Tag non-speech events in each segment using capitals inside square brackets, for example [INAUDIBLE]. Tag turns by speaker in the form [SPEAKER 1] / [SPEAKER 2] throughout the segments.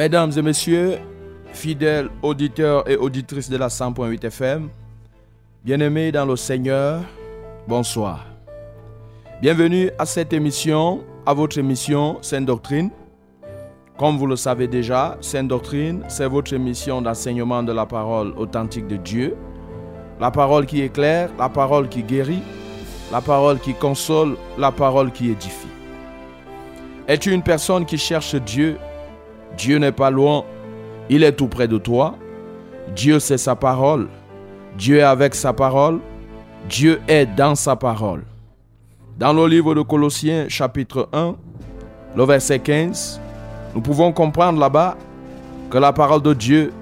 [SPEAKER 1] Mesdames et messieurs, fidèles auditeurs et auditrices de la 100.8 FM, bien-aimés dans le Seigneur, bonsoir. Bienvenue à cette émission, à votre émission Sainte Doctrine. Comme vous le savez déjà, Sainte Doctrine, c'est votre émission d'enseignement de la parole authentique de Dieu. La parole qui éclaire, la parole qui guérit, la parole qui console, la parole qui édifie. Es-tu une personne qui cherche Dieu Dieu n'est pas loin, il est tout près de toi. Dieu c'est sa parole. Dieu est avec sa parole. Dieu est dans sa parole. Dans le livre de Colossiens chapitre 1, le verset 15, nous pouvons comprendre là-bas que la parole de Dieu,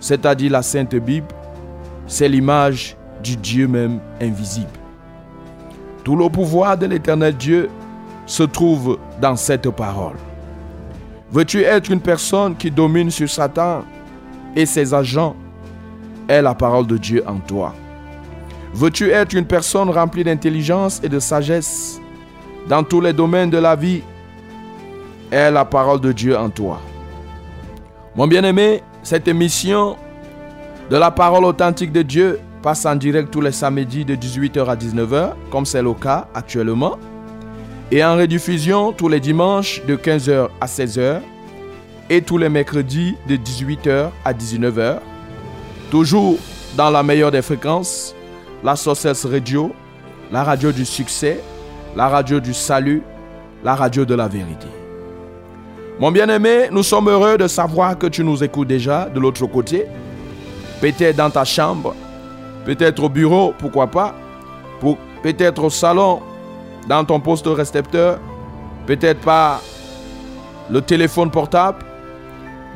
[SPEAKER 1] c'est-à-dire la Sainte Bible, c'est l'image du Dieu même invisible. Tout le pouvoir de l'éternel Dieu se trouve dans cette parole. Veux-tu être une personne qui domine sur Satan et ses agents? Est la parole de Dieu en toi. Veux-tu être une personne remplie d'intelligence et de sagesse dans tous les domaines de la vie? Est la parole de Dieu en toi. Mon bien-aimé, cette émission de la parole authentique de Dieu passe en direct tous les samedis de 18h à 19h, comme c'est le cas actuellement et en rediffusion tous les dimanches de 15h à 16h et tous les mercredis de 18h à 19h. Toujours dans la meilleure des fréquences, la Sources Radio, la radio du succès, la radio du salut, la radio de la vérité. Mon bien-aimé, nous sommes heureux de savoir que tu nous écoutes déjà de l'autre côté, peut-être dans ta chambre, peut-être au bureau, pourquoi pas, peut-être au salon, dans ton poste récepteur, peut-être pas le téléphone portable.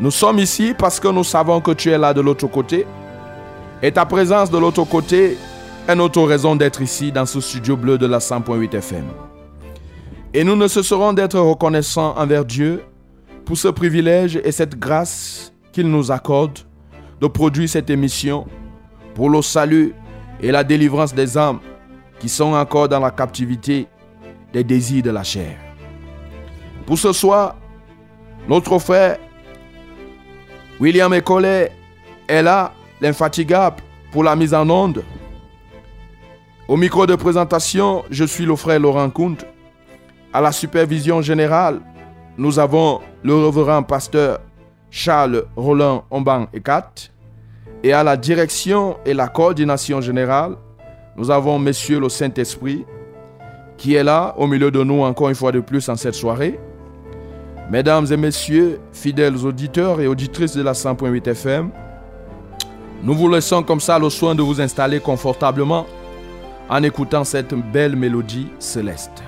[SPEAKER 1] Nous sommes ici parce que nous savons que tu es là de l'autre côté. Et ta présence de l'autre côté est notre raison d'être ici dans ce studio bleu de la 100.8 FM. Et nous ne cesserons d'être reconnaissants envers Dieu pour ce privilège et cette grâce qu'il nous accorde de produire cette émission pour le salut et la délivrance des âmes qui sont encore dans la captivité des désirs de la chair. Pour ce soir, notre frère William Ecollet est là, l'infatigable, pour la mise en onde. Au micro de présentation, je suis le frère Laurent Kunt. À la supervision générale, nous avons le reverend pasteur Charles Roland Omban Ekat. Et à la direction et la coordination générale, nous avons Monsieur le Saint-Esprit, qui est là au milieu de nous encore une fois de plus en cette soirée. Mesdames et messieurs, fidèles auditeurs et auditrices de la 100.8 FM, nous vous laissons comme ça le soin de vous installer confortablement en écoutant cette belle mélodie céleste.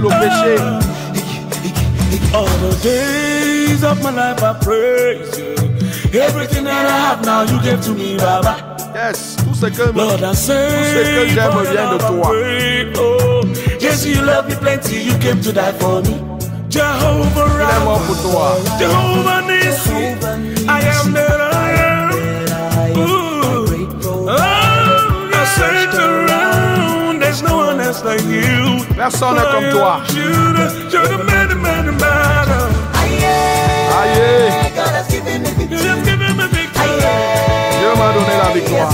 [SPEAKER 1] Le ah. péché.
[SPEAKER 2] All the days of my life I praise you. Everything that I have now you gave to me, Baba.
[SPEAKER 1] Yes, tout ce que,
[SPEAKER 2] Lord, I
[SPEAKER 1] tout ce que
[SPEAKER 2] say,
[SPEAKER 1] j'aime vient de toi.
[SPEAKER 2] Oh, yes, you love me plenty. You came to die for me. Jehovah
[SPEAKER 1] Il est mort
[SPEAKER 2] Rapha,
[SPEAKER 1] pour toi.
[SPEAKER 2] Jehovah Nissi, I am that
[SPEAKER 1] Personne n'est comme toi. Aïe. Dieu m'a donné la victoire.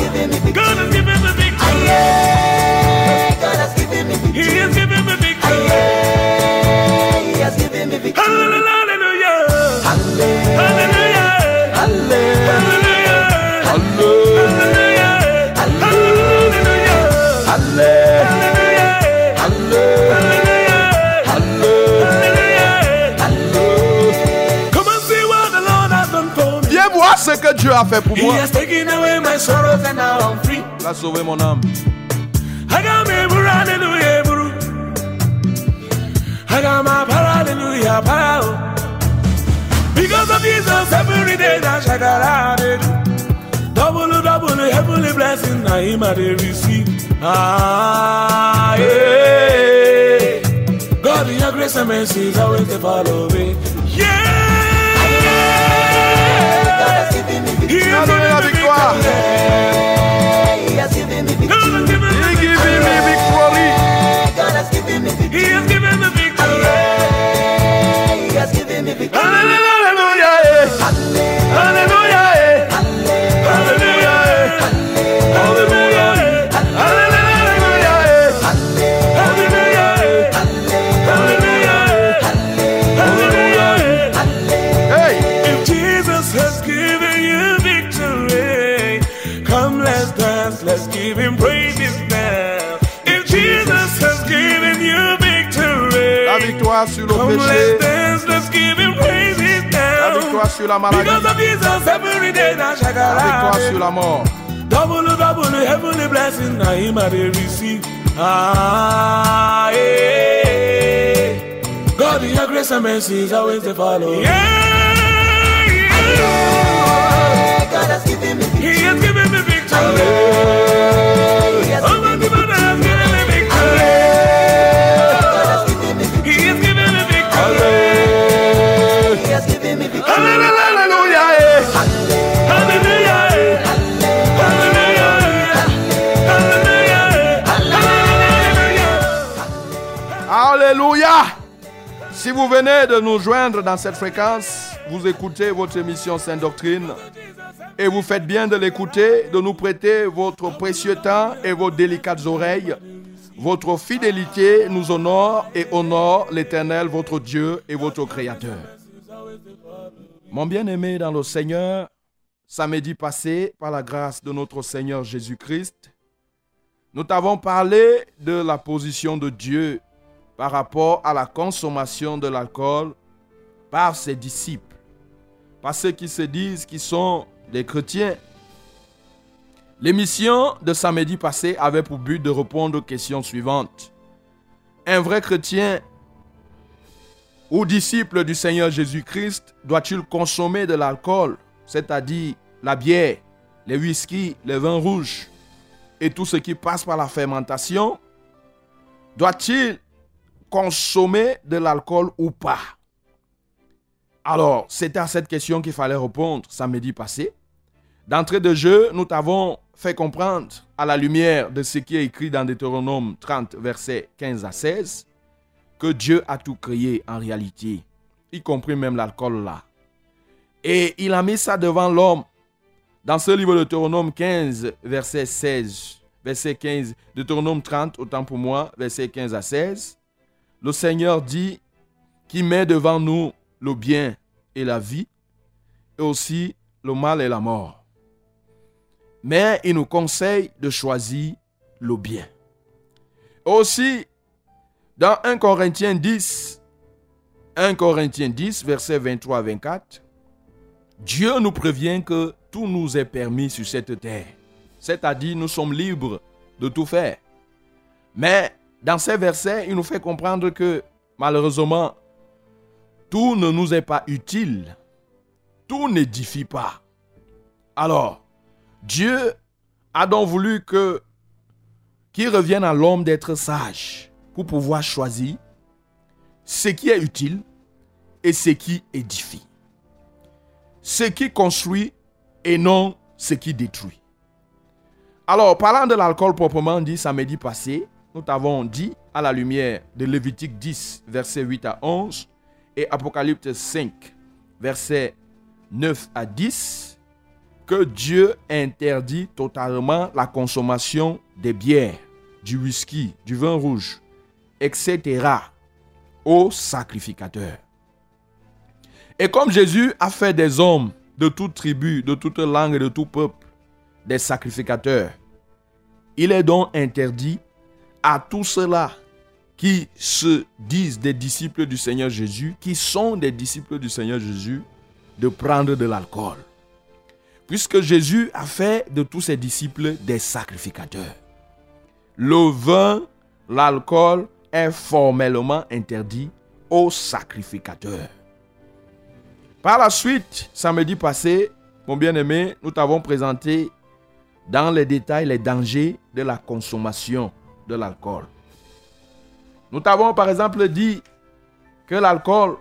[SPEAKER 1] que Dieu a fait pour moi. Il a sauvé mon âme.
[SPEAKER 2] Because of Jesus, every day I shout out, double, double, heavenly blessing I am at receive. Ah, yeah. God, in your grace and mercy is always the follow me. Yeah.
[SPEAKER 1] Il a
[SPEAKER 2] has
[SPEAKER 1] donné la
[SPEAKER 2] given me
[SPEAKER 1] victoire.
[SPEAKER 2] victory. He has given me
[SPEAKER 1] He give me victory.
[SPEAKER 2] He has given me victory.
[SPEAKER 1] Alléluia. eh. Sur la maladie.
[SPEAKER 2] Because of Jesus, every day now
[SPEAKER 1] La victoire sur
[SPEAKER 2] shakara.
[SPEAKER 1] la mort.
[SPEAKER 2] Double, double, heavenly blessing, now him I receive. Ah, yeah. God, in your grace and mercy is always to follow. Yeah, yeah. He has given me victory. Father has given
[SPEAKER 1] Alléluia. Si vous venez de nous joindre dans cette fréquence, vous écoutez votre émission Sainte Doctrine et vous faites bien de l'écouter, de nous prêter votre précieux temps et vos délicates oreilles. Votre fidélité nous honore et honore l'Éternel, votre Dieu et votre Créateur. Mon bien-aimé dans le Seigneur, samedi passé, par la grâce de notre Seigneur Jésus-Christ, nous t'avons parlé de la position de Dieu par rapport à la consommation de l'alcool par ses disciples, par ceux qui se disent qu'ils sont des chrétiens. L'émission de samedi passé avait pour but de répondre aux questions suivantes. Un vrai chrétien ou disciple du Seigneur Jésus-Christ doit-il consommer de l'alcool, c'est-à-dire la bière, les whisky, les vins rouges et tout ce qui passe par la fermentation? Doit-il consommer de l'alcool ou pas? Alors, c'est à cette question qu'il fallait répondre samedi passé. D'entrée de jeu, nous t'avons fait comprendre, à la lumière de ce qui est écrit dans Deutéronome 30, versets 15 à 16, que Dieu a tout créé en réalité, y compris même l'alcool là. Et il a mis ça devant l'homme. Dans ce livre de Deutéronome 15, verset 16, verset 15, Deutéronome 30, autant pour moi, verset 15 à 16, le Seigneur dit qu'il met devant nous le bien et la vie, et aussi le mal et la mort. Mais il nous conseille de choisir le bien. Aussi, dans 1 Corinthiens 10, 1 Corinthiens 10, verset 23 à 24, Dieu nous prévient que tout nous est permis sur cette terre. C'est-à-dire, nous sommes libres de tout faire. Mais dans ces versets, il nous fait comprendre que malheureusement, tout ne nous est pas utile. Tout n'édifie pas. Alors, Dieu a donc voulu que qu'il revienne à l'homme d'être sage pour pouvoir choisir ce qui est utile et ce qui édifie. Ce qui construit et non ce qui détruit. Alors, parlant de l'alcool proprement dit, samedi passé, nous t'avons dit, à la lumière de Lévitique 10, versets 8 à 11, et Apocalypse 5, versets 9 à 10, que Dieu interdit totalement la consommation des bières, du whisky, du vin rouge, etc. aux sacrificateurs. Et comme Jésus a fait des hommes de toute tribu, de toute langue et de tout peuple, des sacrificateurs, il est donc interdit à tous ceux-là qui se disent des disciples du Seigneur Jésus, qui sont des disciples du Seigneur Jésus, de prendre de l'alcool. Puisque Jésus a fait de tous ses disciples des sacrificateurs. Le vin, l'alcool formellement interdit aux sacrificateurs. Par la suite, samedi passé, mon bien-aimé, nous t'avons présenté dans les détails les dangers de la consommation de l'alcool. Nous t'avons par exemple dit que l'alcool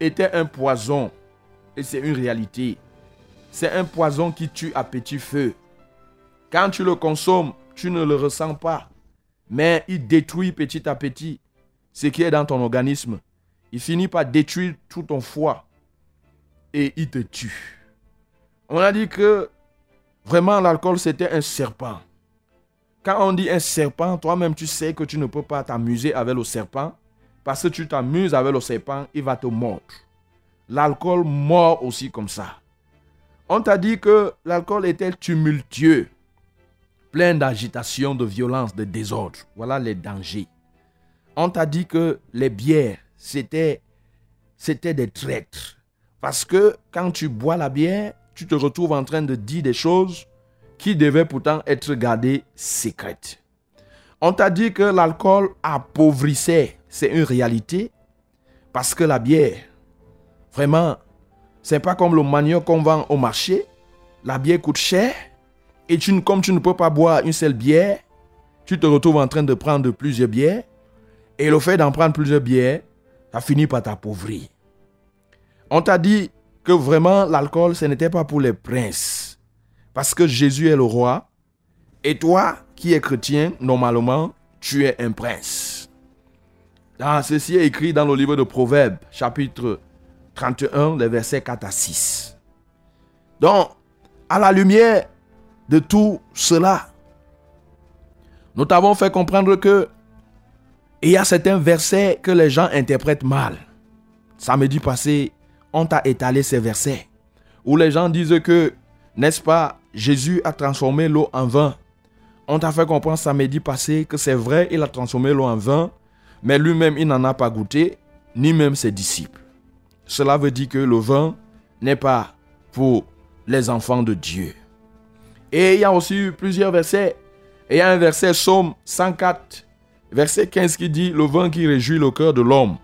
[SPEAKER 1] était un poison. Et c'est une réalité. C'est un poison qui tue à petit feu. Quand tu le consommes, tu ne le ressens pas. Mais il détruit petit à petit ce qui est dans ton organisme. Il finit par détruire tout ton foie. Et il te tue. On a dit que vraiment l'alcool c'était un serpent. Quand on dit un serpent, toi-même tu sais que tu ne peux pas t'amuser avec le serpent. Parce que tu t'amuses avec le serpent, il va te mordre. L'alcool mord aussi comme ça. On t'a dit que l'alcool était tumultueux, plein d'agitation, de violence, de désordre. Voilà les dangers. On t'a dit que les bières, c'était, c'était des traîtres. Parce que quand tu bois la bière, tu te retrouves en train de dire des choses qui devaient pourtant être gardées secrètes. On t'a dit que l'alcool appauvrissait. C'est une réalité. Parce que la bière, vraiment, c'est pas comme le manioc qu'on vend au marché. La bière coûte cher. Et tu, comme tu ne peux pas boire une seule bière, tu te retrouves en train de prendre plusieurs bières. Et le fait d'en prendre plusieurs bières, ça finit par t'appauvrir. On t'a dit que vraiment l'alcool, ce n'était pas pour les princes. Parce que Jésus est le roi. Et toi, qui es chrétien, normalement, tu es un prince. Ceci est écrit dans le livre de Proverbes, chapitre 31, les versets 4 à 6. Donc, à la lumière de tout cela, nous t'avons fait comprendre que il y a certains versets que les gens interprètent mal. Samedi passé, on t'a étalé ces versets où les gens disent que, n'est-ce pas, Jésus a transformé l'eau en vin. On t'a fait comprendre samedi passé que c'est vrai, il a transformé l'eau en vin, mais lui-même, il n'en a pas goûté, ni même ses disciples. Cela veut dire que le vin n'est pas pour les enfants de Dieu. Et il y a aussi plusieurs versets. Et il y a un verset, Psaume 104, verset 15 qui dit, le vin qui réjouit le cœur de l'homme.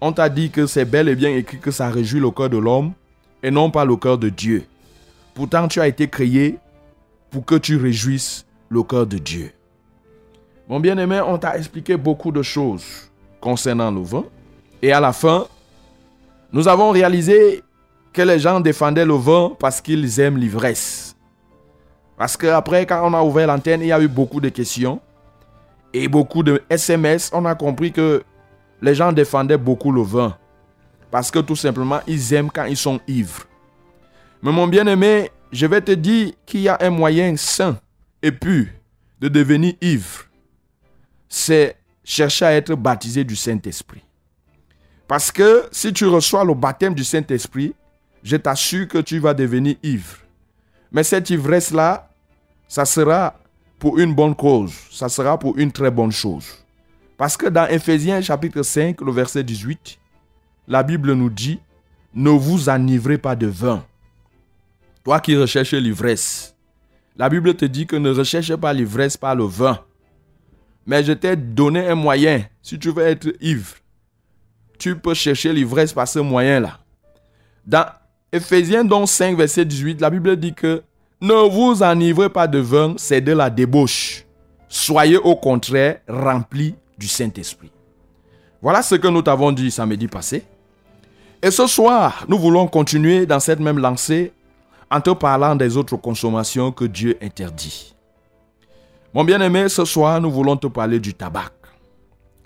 [SPEAKER 1] On t'a dit que c'est bel et bien écrit que ça réjouit le cœur de l'homme et non pas le cœur de Dieu. Pourtant, tu as été créé pour que tu réjouisses le cœur de Dieu. Mon bien-aimé, on t'a expliqué beaucoup de choses concernant le vin. Et à la fin, nous avons réalisé que les gens défendaient le vin parce qu'ils aiment l'ivresse. Parce qu'après, quand on a ouvert l'antenne, il y a eu beaucoup de questions et beaucoup de SMS. On a compris que les gens défendaient beaucoup le vin. Parce que tout simplement, ils aiment quand ils sont ivres. Mais mon bien-aimé, je vais te dire qu'il y a un moyen sain et pur de devenir ivre. C'est chercher à être baptisé du Saint-Esprit. Parce que si tu reçois le baptême du Saint-Esprit, je t'assure que tu vas devenir ivre. Mais cette ivresse-là, ça sera pour une bonne cause. Ça sera pour une très bonne chose. Parce que dans Ephésiens chapitre 5, le verset 18, la Bible nous dit, ne vous enivrez pas de vin. Toi qui recherches l'ivresse, la Bible te dit que ne recherche pas l'ivresse par le vin. Mais je t'ai donné un moyen. Si tu veux être ivre, tu peux chercher l'ivresse par ce moyen-là. Dans Ephésiens 5, verset 18, la Bible dit que ne vous enivrez pas de vin, c'est de la débauche. Soyez au contraire remplis du Saint-Esprit. Voilà ce que nous t'avons dit samedi passé. Et ce soir, nous voulons continuer dans cette même lancée en te parlant des autres consommations que Dieu interdit. Mon bien-aimé, ce soir, nous voulons te parler du tabac,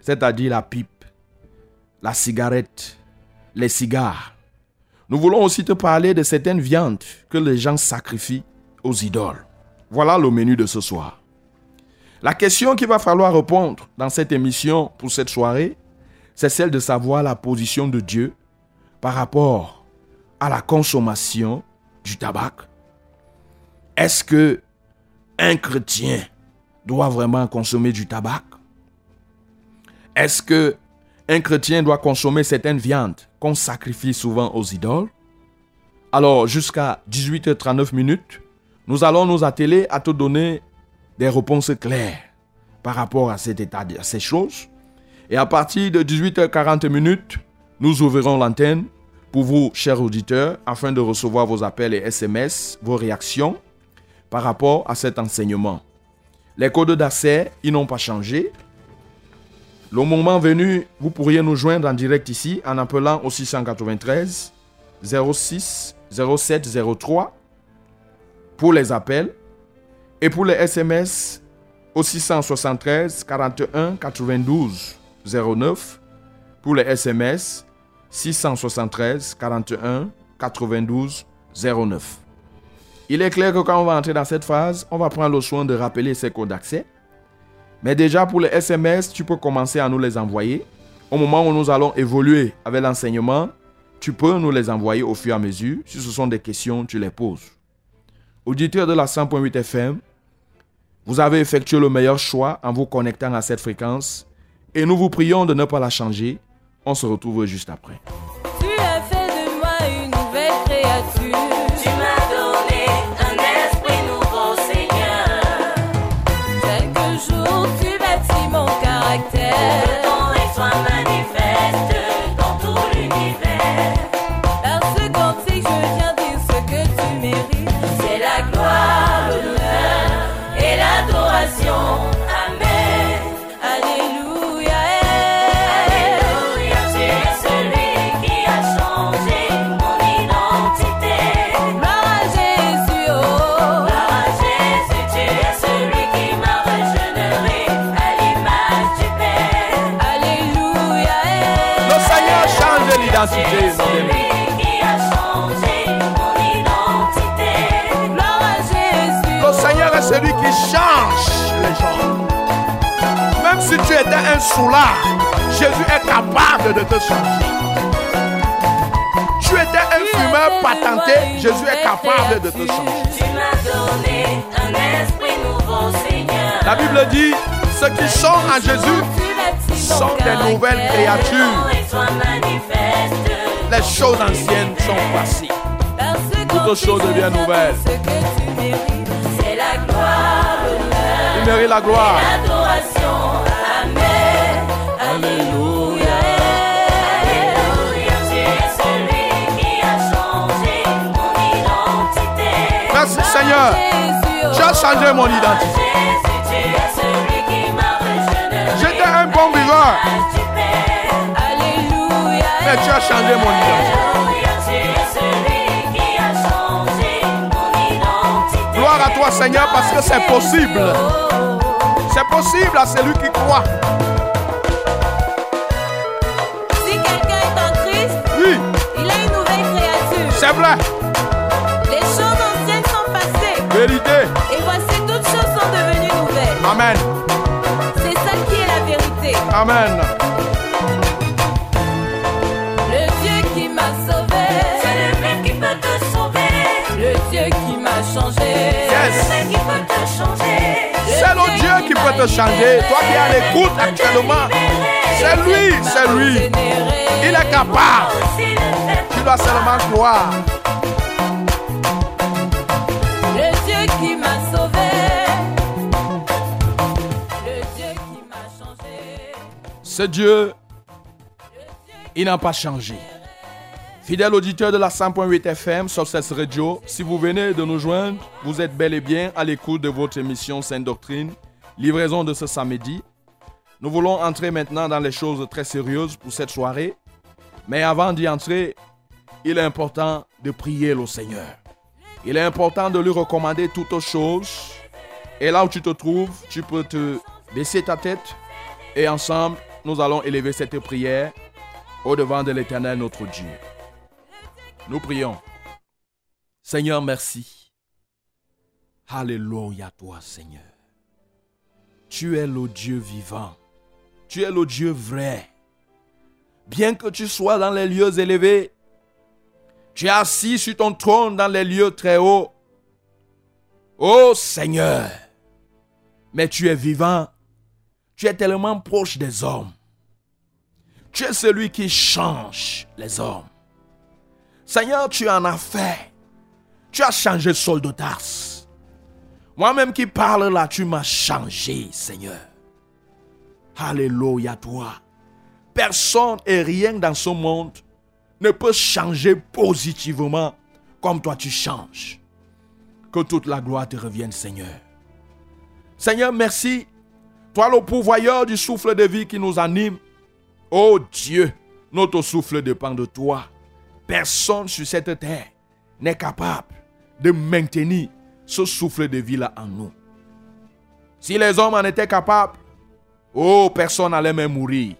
[SPEAKER 1] c'est-à-dire la pipe, la cigarette, les cigares. Nous voulons aussi te parler de certaines viandes que les gens sacrifient aux idoles. Voilà le menu de ce soir. La question qu'il va falloir répondre dans cette émission pour cette soirée, c'est celle de savoir la position de Dieu par rapport à la consommation du tabac. Est-ce que un chrétien doit vraiment consommer du tabac? Est-ce que un chrétien doit consommer certaines viandes qu'on sacrifie souvent aux idoles? Alors, jusqu'à 18h39 minutes, nous allons nous atteler à te donner des réponses claires par rapport à cet état de ces choses. Et à partir de 18h40 minutes, nous ouvrirons l'antenne pour vous, chers auditeurs, afin de recevoir vos appels et SMS, vos réactions par rapport à cet enseignement. Les codes d'accès, ils n'ont pas changé. Le moment venu, vous pourriez nous joindre en direct ici en appelant au 693 06 07 03 pour les appels et pour les SMS au 673 41 92 09 pour les SMS 673 41 92 09. Il est clair que quand on va entrer dans cette phase, on va prendre le soin de rappeler ces codes d'accès. Mais déjà pour les SMS, tu peux commencer à nous les envoyer. Au moment où nous allons évoluer avec l'enseignement, tu peux nous les envoyer au fur et à mesure. Si ce sont des questions, tu les poses. Auditeur de la 100.8 FM, vous avez effectué le meilleur choix en vous connectant à cette fréquence et nous vous prions de ne pas la changer. On se retrouve juste après.
[SPEAKER 3] Celui qui
[SPEAKER 1] change les gens. Même si tu étais un soulard, Jésus est capable de te changer. Tu étais un fumeur patenté, Jésus est capable de te changer.
[SPEAKER 3] Tu m'as donné un esprit nouveau, Seigneur.
[SPEAKER 1] La Bible dit, ceux qui sont en Jésus sont des nouvelles créatures. Les choses anciennes sont passées. Toutes choses deviennent nouvelles.
[SPEAKER 3] La gloire.
[SPEAKER 1] Merci Seigneur. Tu as changé mon identité. J'étais un bon.
[SPEAKER 4] Alléluia.
[SPEAKER 1] mais tu as changé mon identité. Toi Seigneur parce que c'est possible. C'est possible à celui qui croit.
[SPEAKER 4] Si quelqu'un est en Christ,
[SPEAKER 1] Oui,
[SPEAKER 4] il a une nouvelle créature.
[SPEAKER 1] c'est vrai.
[SPEAKER 4] Les choses anciennes sont passées.
[SPEAKER 1] Vérité.
[SPEAKER 4] Et voici toutes choses sont devenues nouvelles.
[SPEAKER 1] Amen.
[SPEAKER 4] C'est ça qui est la vérité.
[SPEAKER 1] Amen.
[SPEAKER 3] Te changer.
[SPEAKER 1] Toi qui es à l'écoute actuellement, c'est lui, c'est lui. Il est capable. Tu dois seulement croire.
[SPEAKER 4] Le Dieu qui m'a sauvé. Le Dieu qui m'a changé.
[SPEAKER 1] Ce Dieu, il n'a pas changé. Fidèle auditeur de la 100.8 FM, Success Radio, si vous venez de nous joindre, vous êtes bel et bien à l'écoute de votre émission Sainte Doctrine, livraison de ce samedi. Nous voulons entrer maintenant dans les choses très sérieuses pour cette soirée. Mais avant d'y entrer, il est important de prier le Seigneur. Il est important de lui recommander toutes choses Et là où tu te trouves, tu peux te baisser ta tête et ensemble, nous allons élever cette prière au devant de l'Éternel notre Dieu. Nous prions. Seigneur, merci. Alléluia toi, Seigneur. Tu es le Dieu vivant. Tu es le Dieu vrai. Bien que tu sois dans les lieux élevés, tu es assis sur ton trône dans les lieux très hauts. Ô Seigneur, mais tu es vivant. Tu es tellement proche des hommes. Tu es celui qui change les hommes. Seigneur, tu en as fait. Tu as changé Tarse. Moi-même qui parle là, tu m'as changé, Seigneur. Alléluia toi. Personne et rien dans ce monde ne peut changer positivement comme toi tu changes. Que toute la gloire te revienne, Seigneur. Seigneur, merci. Toi le pourvoyeur du souffle de vie qui nous anime. Oh Dieu, notre souffle dépend de toi. Personne sur cette terre n'est capable de maintenir ce souffle de vie-là en nous. Si les hommes en étaient capables, oh, personne n'allait même mourir.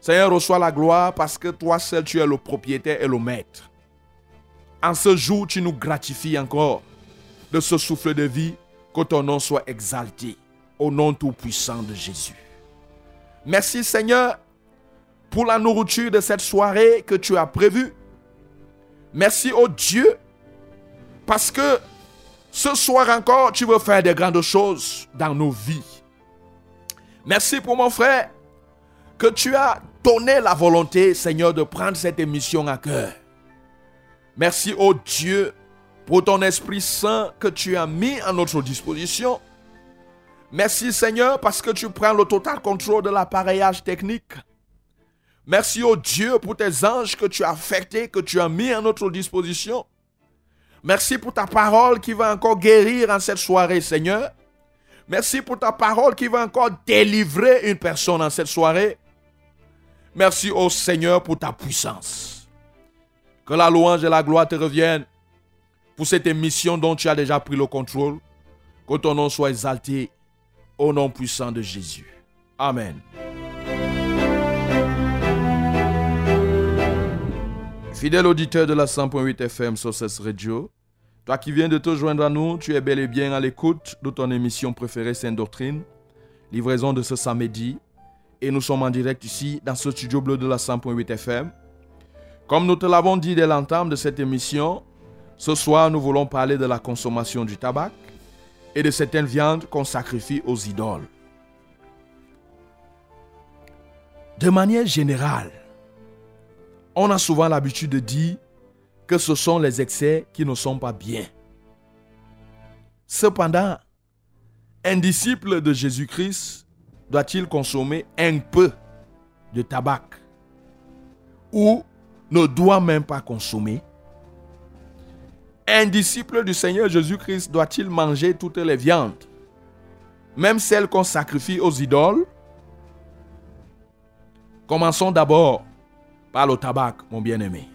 [SPEAKER 1] Seigneur, reçois la gloire parce que toi seul tu es le propriétaire et le maître. En ce jour, tu nous gratifies encore de ce souffle de vie, que ton nom soit exalté au nom tout-puissant de Jésus. Merci Seigneur pour la nourriture de cette soirée que tu as prévue. Merci au Dieu parce que ce soir encore, tu veux faire de grandes choses dans nos vies. Merci pour mon frère que tu as donné la volonté, Seigneur, de prendre cette émission à cœur. Merci au Dieu pour ton Esprit Saint que tu as mis à notre disposition. Merci Seigneur parce que tu prends le total contrôle de l'appareillage technique. Merci au Dieu pour tes anges que tu as affectés, que tu as mis à notre disposition. Merci pour ta parole qui va encore guérir en cette soirée, Seigneur. Merci pour ta parole qui va encore délivrer une personne en cette soirée. Merci au Seigneur pour ta puissance. Que la louange et la gloire te reviennent pour cette émission dont tu as déjà pris le contrôle. Que ton nom soit exalté au nom puissant de Jésus. Amen. Fidèle auditeur de la 100.8 FM sur ce Radio, toi qui viens de te joindre à nous, tu es bel et bien à l'écoute de ton émission préférée Sainte Doctrine, livraison de ce samedi, et nous sommes en direct ici dans ce studio bleu de la 100.8 FM. Comme nous te l'avons dit dès l'entame de cette émission, ce soir nous voulons parler de la consommation du tabac et de certaines viandes qu'on sacrifie aux idoles. De manière générale, on a souvent l'habitude de dire que ce sont les excès qui ne sont pas bien. Cependant, un disciple de Jésus-Christ doit-il consommer un peu de tabac ou ne doit même pas consommer? Un disciple du Seigneur Jésus-Christ doit-il manger toutes les viandes, même celles qu'on sacrifie aux idoles? Commençons d'abord par le tabac, mon bien-aimé.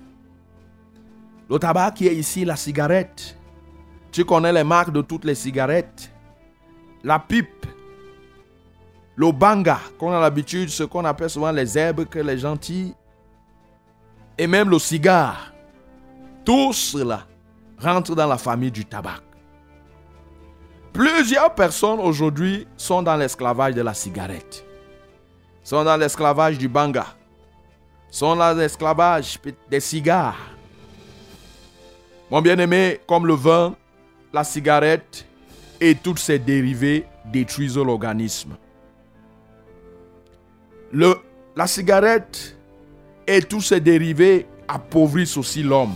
[SPEAKER 1] Le tabac qui est ici, la cigarette. Tu connais les marques de toutes les cigarettes. La pipe. Le banga, qu'on a l'habitude, ce qu'on appelle souvent les herbes que les gens tirent. Et même le cigare. Tout cela rentre dans la famille du tabac. Plusieurs personnes aujourd'hui sont dans l'esclavage de la cigarette. Sont dans l'esclavage du banga. Sont dans l'esclavage des cigares. Mon bien-aimé, comme le vin, la cigarette et toutes ses dérivés détruisent l'organisme. La cigarette et tous ses dérivés appauvrissent aussi l'homme.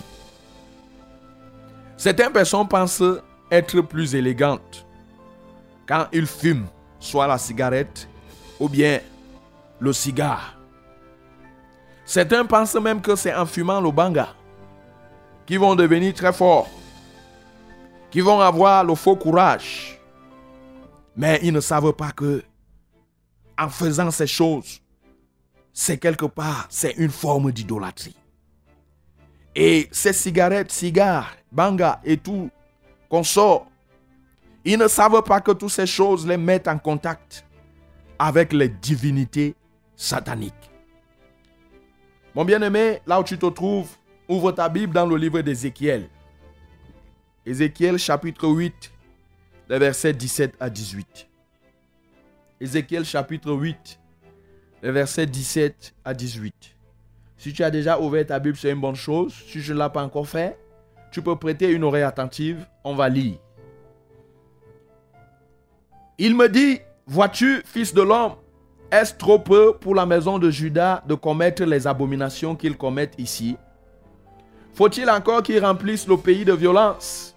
[SPEAKER 1] Certaines personnes pensent être plus élégantes quand ils fument soit la cigarette ou bien le cigare. Certains pensent même que c'est en fumant le banga qui vont devenir très forts, qui vont avoir le faux courage. Mais ils ne savent pas que en faisant ces choses, c'est quelque part, c'est une forme d'idolâtrie. Et ces cigarettes, cigares, banga et tout qu'on sort, Ils ne savent pas que toutes ces choses les mettent en contact avec les divinités sataniques. Mon bien-aimé, là où tu te trouves, ouvre ta Bible dans le livre d'Ézéchiel. Ézéchiel chapitre 8, les versets 17 à 18. Ézéchiel chapitre 8, les versets 17 à 18. Si tu as déjà ouvert ta Bible, c'est une bonne chose. Si je ne l'ai pas encore fait, tu peux prêter une oreille attentive. On va lire. Il me dit, vois-tu, fils de l'homme, est-ce trop peu pour la maison de Judas de commettre les abominations qu'ils commettent ici? Faut-il encore qu'ils remplissent le pays de violence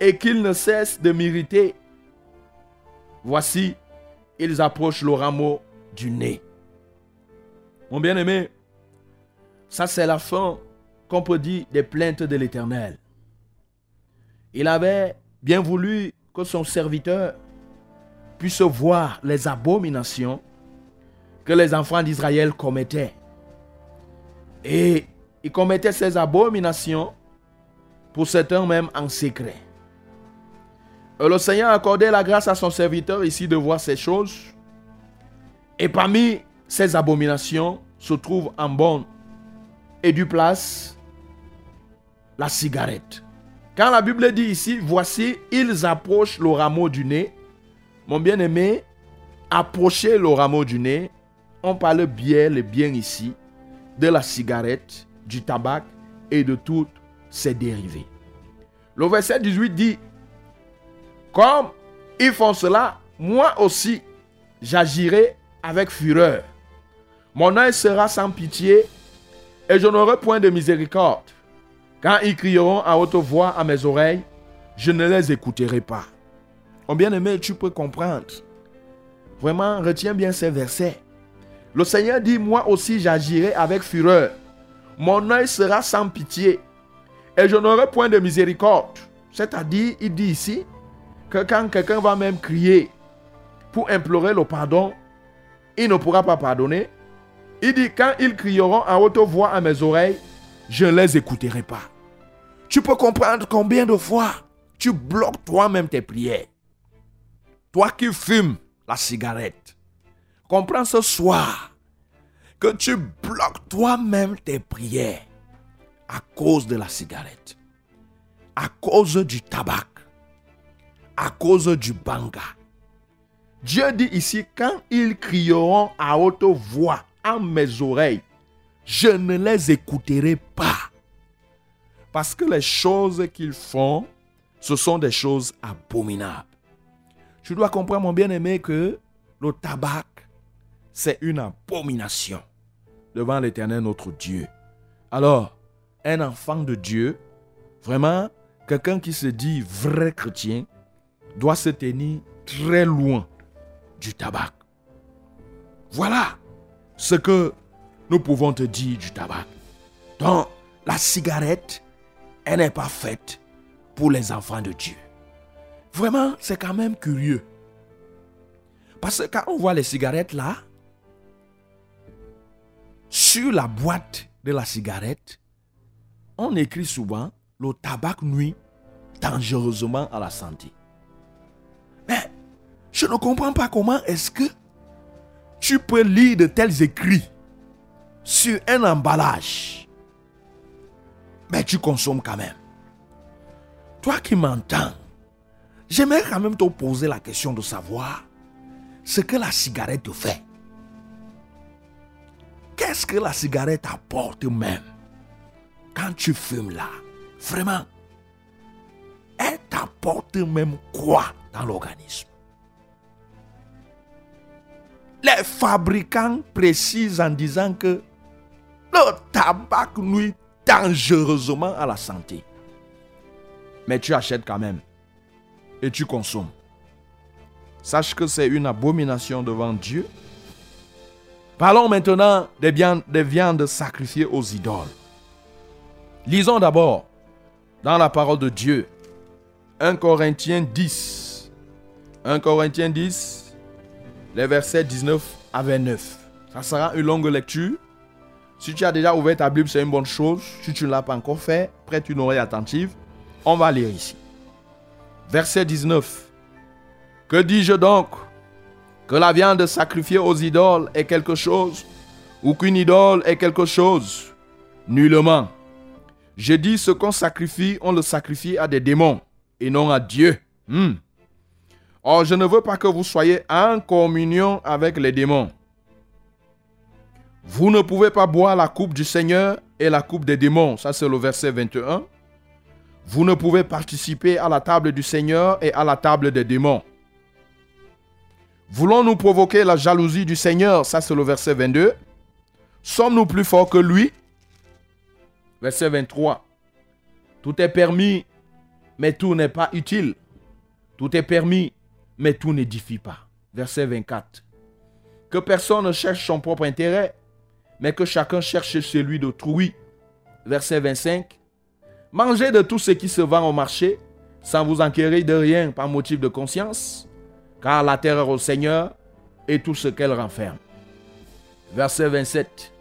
[SPEAKER 1] et qu'ils ne cessent de m'irriter? Voici, ils approchent le rameau du nez. Mon bien-aimé, ça c'est la fin qu'on peut dire des plaintes de l'Éternel. Il avait bien voulu que son serviteur puisse voir les abominations les enfants d'Israël commettaient. Et ils commettaient ces abominations pour certains même en secret. Et le Seigneur a accordé la grâce à son serviteur ici de voir ces choses. Et parmi ces abominations se trouve en bonne et du place la cigarette. Quand la Bible dit ici, voici, ils approchent le rameau du nez. Mon bien-aimé, approcher le rameau du nez, on parle bien, le bien ici, de la cigarette, du tabac et de toutes ses dérivés. Le verset 18 dit, comme ils font cela, moi aussi, j'agirai avec fureur. Mon œil sera sans pitié et je n'aurai point de miséricorde. Quand ils crieront à haute voix à mes oreilles, je ne les écouterai pas. Mon bien-aimé, tu peux comprendre. Vraiment, retiens bien ces versets. Le Seigneur dit, moi aussi j'agirai avec fureur. Mon œil sera sans pitié et je n'aurai point de miséricorde. C'est-à-dire, il dit ici que quand quelqu'un va même crier pour implorer le pardon, il ne pourra pas pardonner. Il dit, quand ils crieront à haute voix à mes oreilles, je ne les écouterai pas. Tu peux comprendre combien de fois tu bloques toi-même tes prières. Toi qui fumes la cigarette, comprends ce soir que tu bloques toi-même tes prières à cause de la cigarette, à cause du tabac, à cause du banga. Dieu dit ici, quand ils crieront à haute voix à mes oreilles, je ne les écouterai pas. Parce que les choses qu'ils font, ce sont des choses abominables. Tu dois comprendre, mon bien-aimé, que le tabac, c'est une abomination devant l'éternel notre Dieu. Alors, un enfant de Dieu, vraiment, quelqu'un qui se dit vrai chrétien, doit se tenir très loin du tabac. Voilà ce que nous pouvons te dire du tabac. Donc, la cigarette, elle n'est pas faite pour les enfants de Dieu. Vraiment, c'est quand même curieux. Parce que quand on voit les cigarettes là, sur la boîte de la cigarette, on écrit souvent le tabac nuit dangereusement à la santé. Mais je ne comprends pas comment est-ce que tu peux lire de tels écrits sur un emballage. Mais tu consommes quand même. Toi qui m'entends, j'aimerais quand même te poser la question de savoir ce que la cigarette te fait. Qu'est-ce que la cigarette apporte même? Quand tu fumes là Vraiment, elle t'apporte même quoi dans l'organisme? Les fabricants précisent en disant que le tabac nuit dangereusement à la santé. Mais tu achètes quand même et tu consommes. Sache que c'est une abomination devant Dieu. Parlons maintenant des viandes, des viandes sacrifiées aux idoles. Lisons d'abord dans la parole de Dieu 1 Corinthiens 10. 1 Corinthiens 10, les versets 19 à 29. Ça sera une longue lecture. Si tu as déjà ouvert ta Bible, c'est une bonne chose. Si tu ne l'as pas encore fait, prête une oreille attentive. On va lire ici. Verset 19. Que dis-je donc? Que la viande sacrifiée aux idoles est quelque chose ou qu'une idole est quelque chose Nullement. Je dis ce qu'on sacrifie, on le sacrifie à des démons et non à Dieu. Hmm. Or, je ne veux pas que vous soyez en communion avec les démons. Vous ne pouvez pas boire la coupe du Seigneur et la coupe des démons. Ça, c'est le verset 21. Vous ne pouvez participer à la table du Seigneur et à la table des démons. Voulons-nous provoquer la jalousie du Seigneur? Ça, c'est le verset 22. Sommes-nous plus forts que lui? Verset 23. Tout est permis, mais tout n'est pas utile. Tout est permis, mais tout n'édifie pas. Verset 24. Que personne ne cherche son propre intérêt, mais que chacun cherche celui d'autrui. Verset 25. Mangez de tout ce qui se vend au marché, sans vous enquérir de rien par motif de conscience, car la terreur au Seigneur et tout ce qu'elle renferme. Verset 27.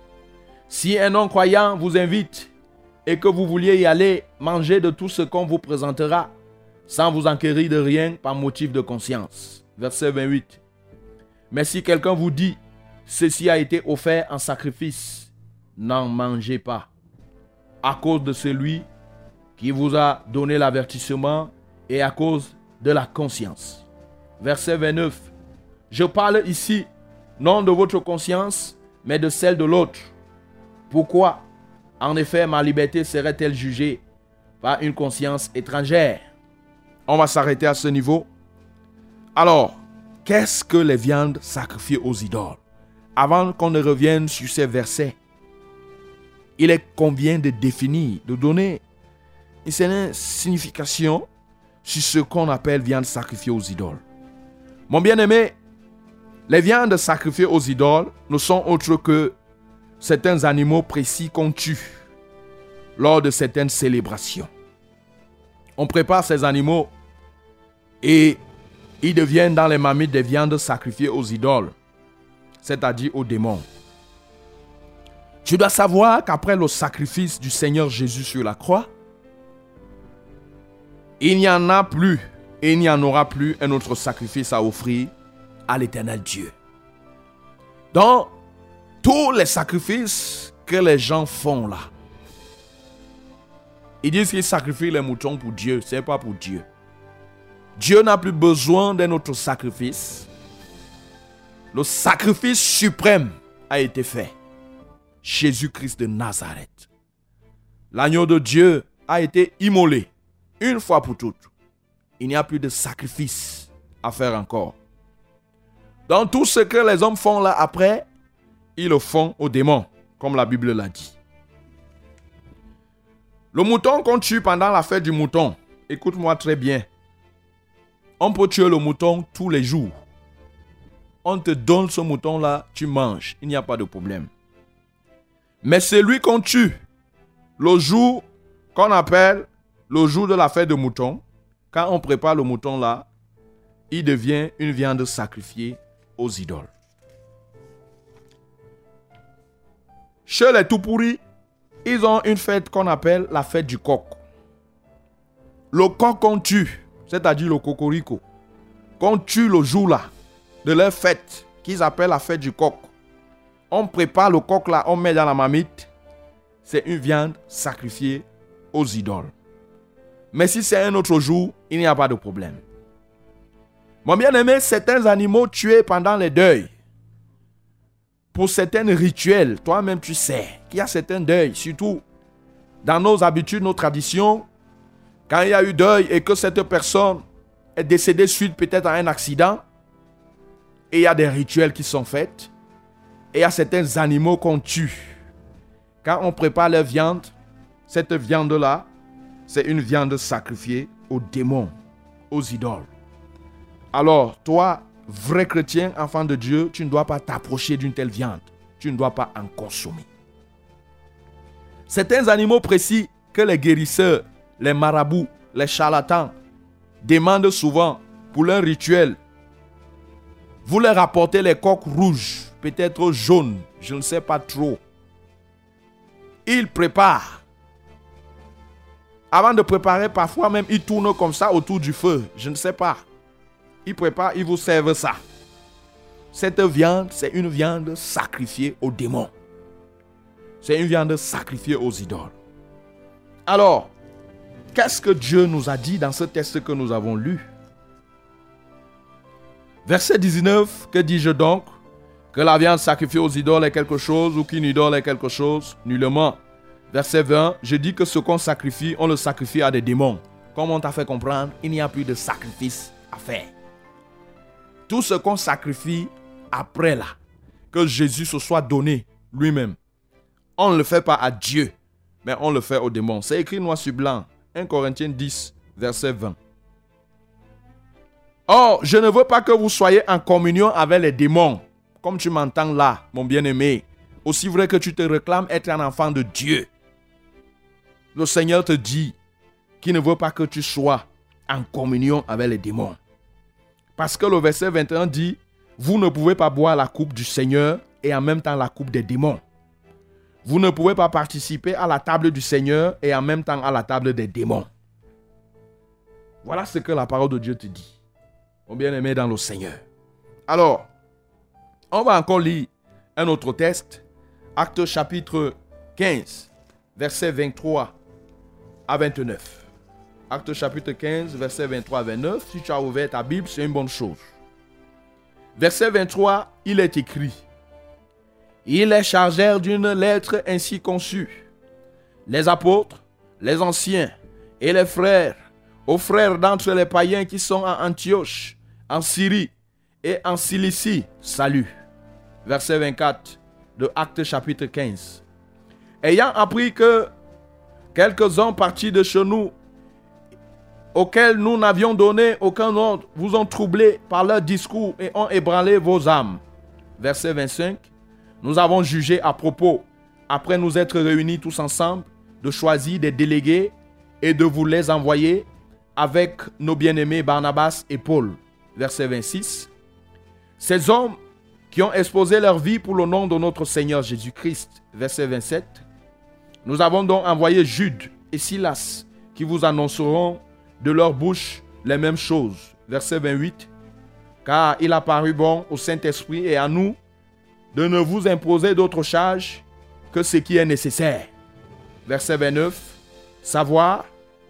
[SPEAKER 1] Si un non-croyant vous invite et que vous vouliez y aller, mangez de tout ce qu'on vous présentera, sans vous enquérir de rien par motif de conscience. Verset 28. Mais si quelqu'un vous dit, ceci a été offert en sacrifice, n'en mangez pas, à cause de celui qui vous a donné l'avertissement et à cause de la conscience. Verset 29. Je parle ici non de votre conscience, mais de celle de l'autre. Pourquoi En effet, ma liberté serait-elle jugée par une conscience étrangère? On va s'arrêter à ce niveau. Alors, qu'est-ce que les viandes sacrifiées aux idoles? Avant qu'on ne revienne sur ces versets, il est convient de définir, de donner une signification sur ce qu'on appelle viande sacrifiée aux idoles. Mon bien-aimé, les viandes sacrifiées aux idoles ne sont autres que certains animaux précis qu'on tue lors de certaines célébrations. On prépare ces animaux et ils deviennent dans les marmites des viandes sacrifiées aux idoles, c'est-à-dire aux démons. Tu dois savoir qu'après le sacrifice du Seigneur Jésus sur la croix, il n'y en a plus et il n'y en aura plus un autre sacrifice à offrir à l'éternel Dieu. Donc, tous les sacrifices que les gens font là, ils disent qu'ils sacrifient les moutons pour Dieu, ce n'est pas pour Dieu. Dieu n'a plus besoin d'un autre sacrifice. Le sacrifice suprême a été fait. Jésus-Christ de Nazareth. L'agneau de Dieu a été immolé une fois pour toutes. Il n'y a plus de sacrifice à faire encore. Dans tout ce que les hommes font là après, ils le font aux démons, comme la Bible l'a dit. Le mouton qu'on tue pendant la fête du mouton, écoute-moi très bien. On peut tuer le mouton tous les jours. On te donne ce mouton-là, tu manges, il n'y a pas de problème. Mais celui qu'on tue, le jour qu'on appelle le jour de la fête de mouton, quand on prépare le mouton là, il devient une viande sacrifiée aux idoles. Chez les tout ils ont une fête qu'on appelle la fête du coq. Le coq qu'on tue, c'est-à-dire le cocorico, qu'on tue le jour là de leur fête, qu'ils appellent la fête du coq. On prépare le coq là, on met dans la marmite. C'est une viande sacrifiée aux idoles. Mais si c'est un autre jour, il n'y a pas de problème. Mon bien-aimé, certains animaux tués pendant les deuils, pour certains rituels, toi-même tu sais qu'il y a certains deuils, surtout dans nos habitudes, nos traditions, quand il y a eu deuil et que cette personne est décédée suite peut-être à un accident, et il y a des rituels qui sont faits, et il y a certains animaux qu'on tue. Quand on prépare la viande, cette viande-là, c'est une viande sacrifiée aux démons, aux idoles. Alors, toi, vrai chrétien, enfant de Dieu, tu ne dois pas t'approcher d'une telle viande. Tu ne dois pas en consommer. Certains animaux précis que les guérisseurs, les marabouts, les charlatans demandent souvent pour leur rituel. Vous leur apportez les coques rouges, peut-être jaunes, je ne sais pas trop. Ils préparent. Avant de préparer, parfois même, ils tournent comme ça autour du feu. Je ne sais pas. ils préparent, ils vous servent ça. Cette viande, c'est une viande sacrifiée aux démons. C'est une viande sacrifiée aux idoles. Alors, qu'est-ce que Dieu nous a dit dans ce texte que nous avons lu? Verset 19, que dis-je donc? Que la viande sacrifiée aux idoles est quelque chose ou qu'une idole est quelque chose? Nullement. Verset 20, je dis que ce qu'on sacrifie, on le sacrifie à des démons. Comme on t'a fait comprendre, il n'y a plus de sacrifice à faire. Tout ce qu'on sacrifie après là, que Jésus se soit donné lui-même, on ne le fait pas à Dieu, mais on le fait aux démons. C'est écrit noir sur blanc. 1 Corinthiens 10, verset 20. Or, je ne veux pas que vous soyez en communion avec les démons, comme tu m'entends là, mon bien-aimé. Aussi vrai que tu te réclames être un enfant de Dieu. Le Seigneur te dit qu'il ne veut pas que tu sois en communion avec les démons. Parce que le verset 21 dit, vous ne pouvez pas boire la coupe du Seigneur et en même temps la coupe des démons. Vous ne pouvez pas participer à la table du Seigneur et en même temps à la table des démons. Voilà ce que la parole de Dieu te dit mon bien-aimé dans le Seigneur. Alors, on va encore lire un autre texte, Acte chapitre 15, versets 23 à 29. Acte chapitre 15, versets 23 à 29. Si tu as ouvert ta Bible, c'est une bonne chose. Verset 23, il est écrit Ils les chargèrent d'une lettre ainsi conçue. Les apôtres, les anciens et les frères, aux frères d'entre les païens qui sont à Antioche, en Syrie et en Cilicie, salut. Verset 24 de Acte chapitre 15. Ayant appris que quelques hommes partis de chez nous, auxquels nous n'avions donné aucun ordre, vous ont troublé par leur discours et ont ébranlé vos âmes. Verset 25. Nous avons jugé à propos, après nous être réunis tous ensemble, de choisir des délégués et de vous les envoyer avec nos bien-aimés Barnabas et Paul verset 26. Ces hommes qui ont exposé leur vie pour le nom de notre Seigneur Jésus-Christ, verset 27. Nous avons donc envoyé Jude et Silas qui vous annonceront de leur bouche les mêmes choses, verset 28. Car il a paru bon au Saint-Esprit et à nous de ne vous imposer d'autre charge que ce qui est nécessaire. Verset 29. Savoir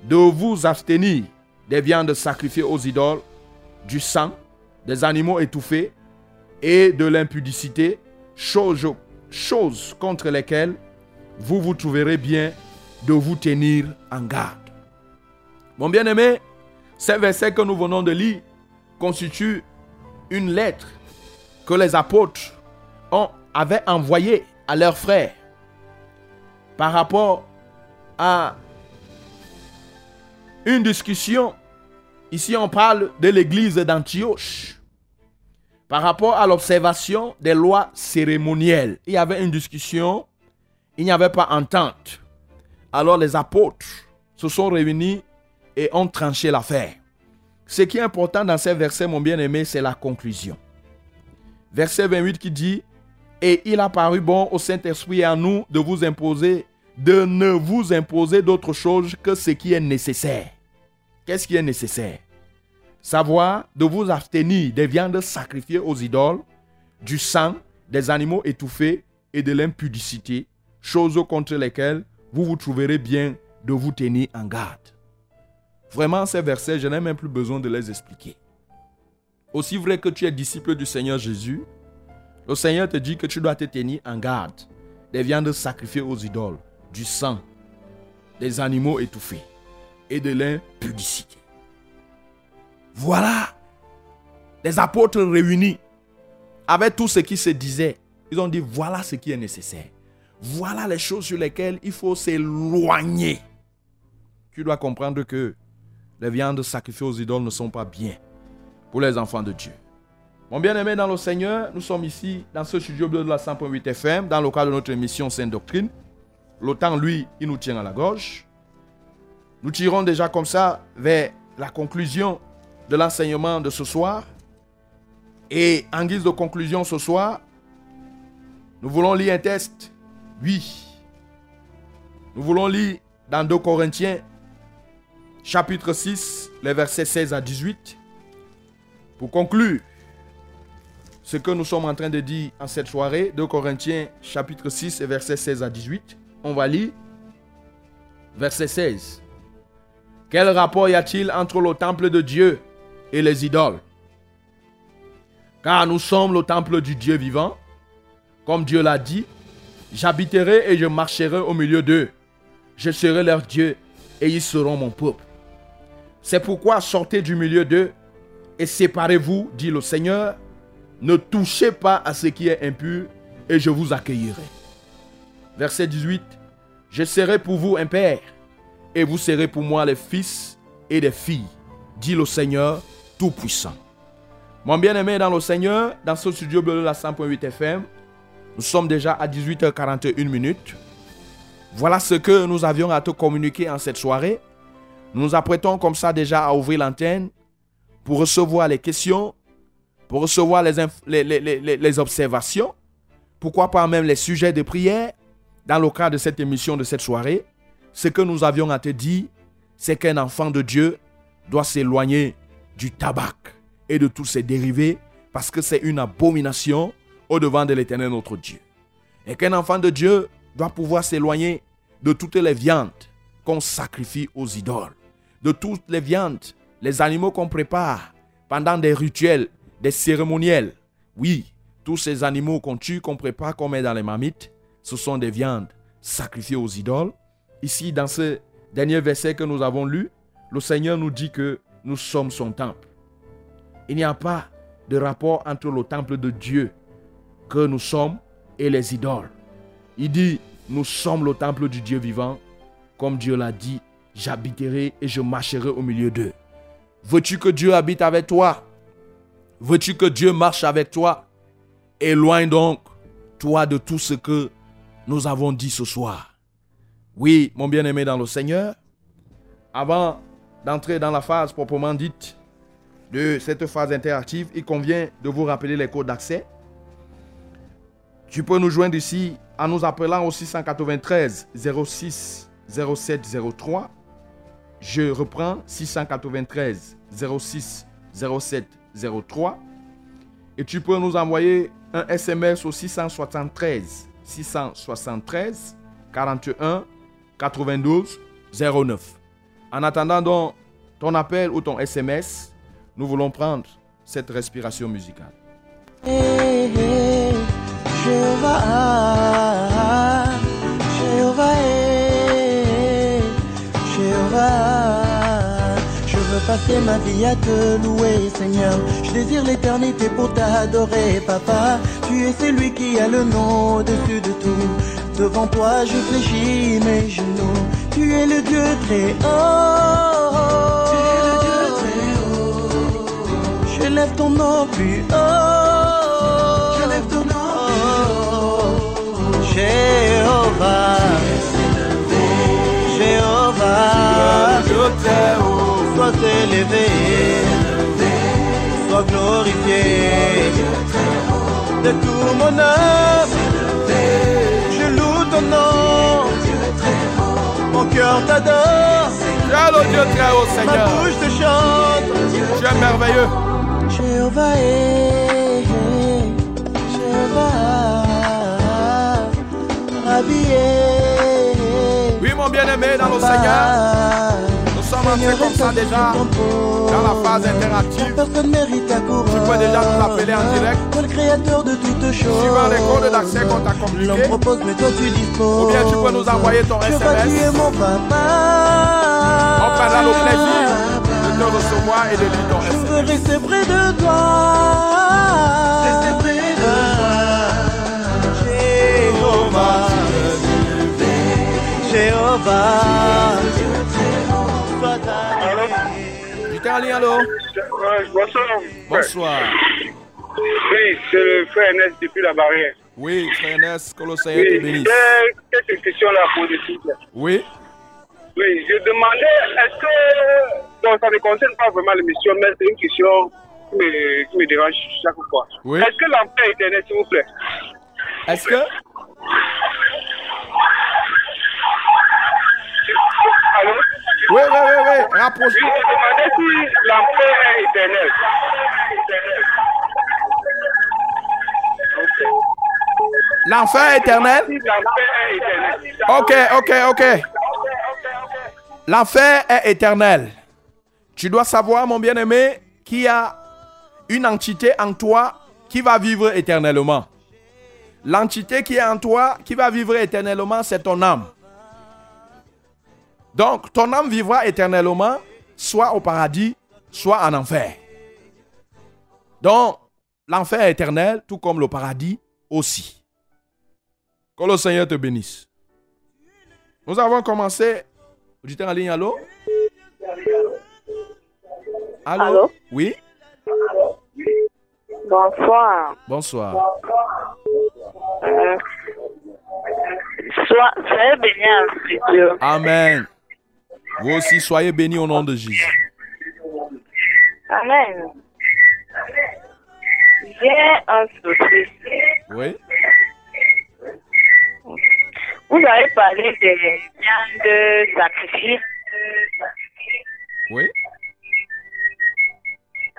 [SPEAKER 1] de vous abstenir des viandes sacrifiées aux idoles du sang, des animaux étouffés et de l'impudicité, choses, choses contre lesquelles vous vous trouverez bien de vous tenir en garde. Mon bien-aimé, ces versets que nous venons de lire constituent une lettre que les apôtres ont, avaient envoyée à leurs frères par rapport à une discussion Ici, on parle de l'église d'Antioche. Par rapport à l'observation des lois cérémonielles, il y avait une discussion, il n'y avait pas entente. Alors les apôtres se sont réunis et ont tranché l'affaire. Ce qui est important dans ces versets, mon bien-aimé, c'est la conclusion. Verset 28 qui dit, Et il a paru bon au Saint-Esprit et à nous de vous imposer, de ne vous imposer d'autre chose que ce qui est nécessaire. Qu'est-ce qui est nécessaire? Savoir de vous abstenir des viandes sacrifiées aux idoles, du sang, des animaux étouffés et de l'impudicité, choses contre lesquelles vous vous trouverez bien de vous tenir en garde. Vraiment, ces versets, je n'ai même plus besoin de les expliquer. Aussi vrai que tu es disciple du Seigneur Jésus, le Seigneur te dit que tu dois te tenir en garde des viandes sacrifiées aux idoles, du sang, des animaux étouffés et de l'impudicité. Voilà les apôtres réunis avec tout ce qui se disait. Ils ont dit voilà ce qui est nécessaire. Voilà les choses sur lesquelles il faut s'éloigner. Tu dois comprendre que les viandes sacrifiées aux idoles ne sont pas bien pour les enfants de Dieu. Mon bien-aimé dans le Seigneur, nous sommes ici dans ce studio de la 100.8 FM dans le cadre de notre émission Sainte Doctrine. Temps, lui, il nous tient à la gorge. Nous tirons déjà comme ça vers la conclusion de l'enseignement de ce soir. Et en guise de conclusion ce soir, nous voulons lire un texte. Oui. Nous voulons lire dans 2 Corinthiens, chapitre 6, les versets 16 à 18. Pour conclure, ce que nous sommes en train de dire en cette soirée, 2 Corinthiens chapitre 6 et versets 16 à 18, on va lire verset 16. Quel rapport y a-t-il entre le temple de Dieu et les idoles? Car nous sommes le temple du Dieu vivant. Comme Dieu l'a dit, j'habiterai et je marcherai au milieu d'eux. Je serai leur Dieu et ils seront mon peuple. C'est pourquoi sortez du milieu d'eux et séparez-vous, dit le Seigneur. Ne touchez pas à ce qui est impur et je vous accueillerai. Verset 18. Je serai pour vous un père et vous serez pour moi les fils et des filles, dit le Seigneur Tout-Puissant. Mon bien-aimé dans le Seigneur, dans ce studio bleu de la 100.8 FM, nous sommes déjà à 18h41 minutes. Voilà ce que nous avions à te communiquer en cette soirée. Nous nous apprêtons comme ça déjà à ouvrir l'antenne pour recevoir les questions, pour recevoir les, les- les- les observations, pourquoi pas même les sujets de prière dans le cadre de cette émission de cette soirée. Ce que nous avions à te dire, c'est qu'un enfant de Dieu doit s'éloigner du tabac et de tous ses dérivés parce que c'est une abomination au devant de l'éternel notre Dieu. Et qu'un enfant de Dieu doit pouvoir s'éloigner de toutes les viandes qu'on sacrifie aux idoles, de toutes les viandes, les animaux qu'on prépare pendant des rituels, des cérémoniels. Oui, tous ces animaux qu'on tue, qu'on prépare, qu'on met dans les marmites, ce sont des viandes sacrifiées aux idoles. Ici, dans ce dernier verset que nous avons lu, le Seigneur nous dit que nous sommes son temple. Il n'y a pas de rapport entre le temple de Dieu que nous sommes et les idoles. Il dit, nous sommes le temple du Dieu vivant. Comme Dieu l'a dit, j'habiterai et je marcherai au milieu d'eux. Veux-tu que Dieu habite avec toi? Veux-tu que Dieu marche avec toi? Éloigne donc toi de tout ce que nous avons dit ce soir. Oui, mon bien-aimé dans le Seigneur, avant d'entrer dans la phase proprement dite de cette phase interactive, il convient de vous rappeler les codes d'accès. Tu peux nous joindre ici en nous appelant au 693 06 07 03. Je reprends 693 06 07 03. Et tu peux nous envoyer un SMS au 673 673 41 92 09. En attendant donc ton appel ou ton SMS, nous voulons prendre cette respiration musicale.
[SPEAKER 5] Jéhovah, Jéhovah, Jéhovah, je veux passer ma vie à te louer, Seigneur. Je désire l'éternité pour t'adorer, Papa. Tu es celui qui a le nom au-dessus de tout. Devant toi, je fléchis mes genoux. Tu es le Dieu très haut. Tu es le Dieu très haut. Je lève ton nom plus haut. Jéhovah. Jéhovah. Sois élevé. Sois glorifié. De tout mon âme. Je loue ton nom. Mon cœur t'adore.
[SPEAKER 1] Le Dieu très haut,
[SPEAKER 5] Ma
[SPEAKER 1] Seigneur.
[SPEAKER 5] bouche te chante.
[SPEAKER 1] Tu es merveilleux.
[SPEAKER 5] Jéhovah, Jéhovah,
[SPEAKER 1] Oui, mon bien-aimé dans le Seigneur. Nous sommes entrés comme ça déjà dans la phase interactive.
[SPEAKER 5] Personne mérite ta couronne.
[SPEAKER 1] Tu peux déjà nous appeler en direct.
[SPEAKER 5] Toi le créateur de toutes choses.
[SPEAKER 1] Suivant les codes d'accès qu'on t'a
[SPEAKER 5] L'homme
[SPEAKER 1] communiqués.
[SPEAKER 5] propose, mais toi tu disposes.
[SPEAKER 1] Ou bien tu peux nous envoyer ton
[SPEAKER 5] Jéhovah, tu es
[SPEAKER 1] SMS.
[SPEAKER 5] mon papa.
[SPEAKER 1] On prendra le plaisir de te recevoir et de lire ton
[SPEAKER 5] Je veux
[SPEAKER 1] SMS.
[SPEAKER 5] rester près de toi.
[SPEAKER 1] Allô
[SPEAKER 6] bonsoir.
[SPEAKER 1] Bonsoir.
[SPEAKER 6] Oui, c'est le frère Ernest depuis la barrière.
[SPEAKER 1] Oui, frère Ernest, que le Seigneur te
[SPEAKER 6] Oui,
[SPEAKER 1] bénisse.
[SPEAKER 6] j'ai quelques questions là pour le.
[SPEAKER 1] Oui,
[SPEAKER 6] Oui, je demandais, est-ce que. Donc, ça ne concerne pas vraiment l'émission, mais c'est une question qui me, qui me dérange chaque fois.
[SPEAKER 1] Oui.
[SPEAKER 6] Est-ce que l'enfer est éternel, s'il vous plaît?
[SPEAKER 1] Est-ce que?
[SPEAKER 6] Allô
[SPEAKER 1] Oui, oui, oui, oui, rapproche.
[SPEAKER 6] Je demandais si l'enfer est éternel.
[SPEAKER 1] L'enfer éternel?
[SPEAKER 7] L'enfer est éternel.
[SPEAKER 1] Ok, ok, ok. L'enfer est éternel. Tu dois savoir, mon bien-aimé, qu'il y a une entité en toi qui va vivre éternellement. L'entité qui est en toi, qui va vivre éternellement, c'est ton âme. Donc, ton âme vivra éternellement, soit au paradis, soit en enfer. Donc, l'enfer est éternel, tout comme le paradis aussi. Que le Seigneur te bénisse. Nous avons commencé. Auditeur en ligne, allô? Allô?
[SPEAKER 8] Allô?
[SPEAKER 1] Oui?
[SPEAKER 8] Bonsoir.
[SPEAKER 1] Bonsoir.
[SPEAKER 8] Euh, sois, soyez bénis en studio.
[SPEAKER 1] Amen. Vous aussi, soyez bénis au nom de Jésus.
[SPEAKER 8] Amen. J'ai un souci.
[SPEAKER 1] Oui?
[SPEAKER 8] Vous avez parlé des biens de sacrifice.
[SPEAKER 1] Oui?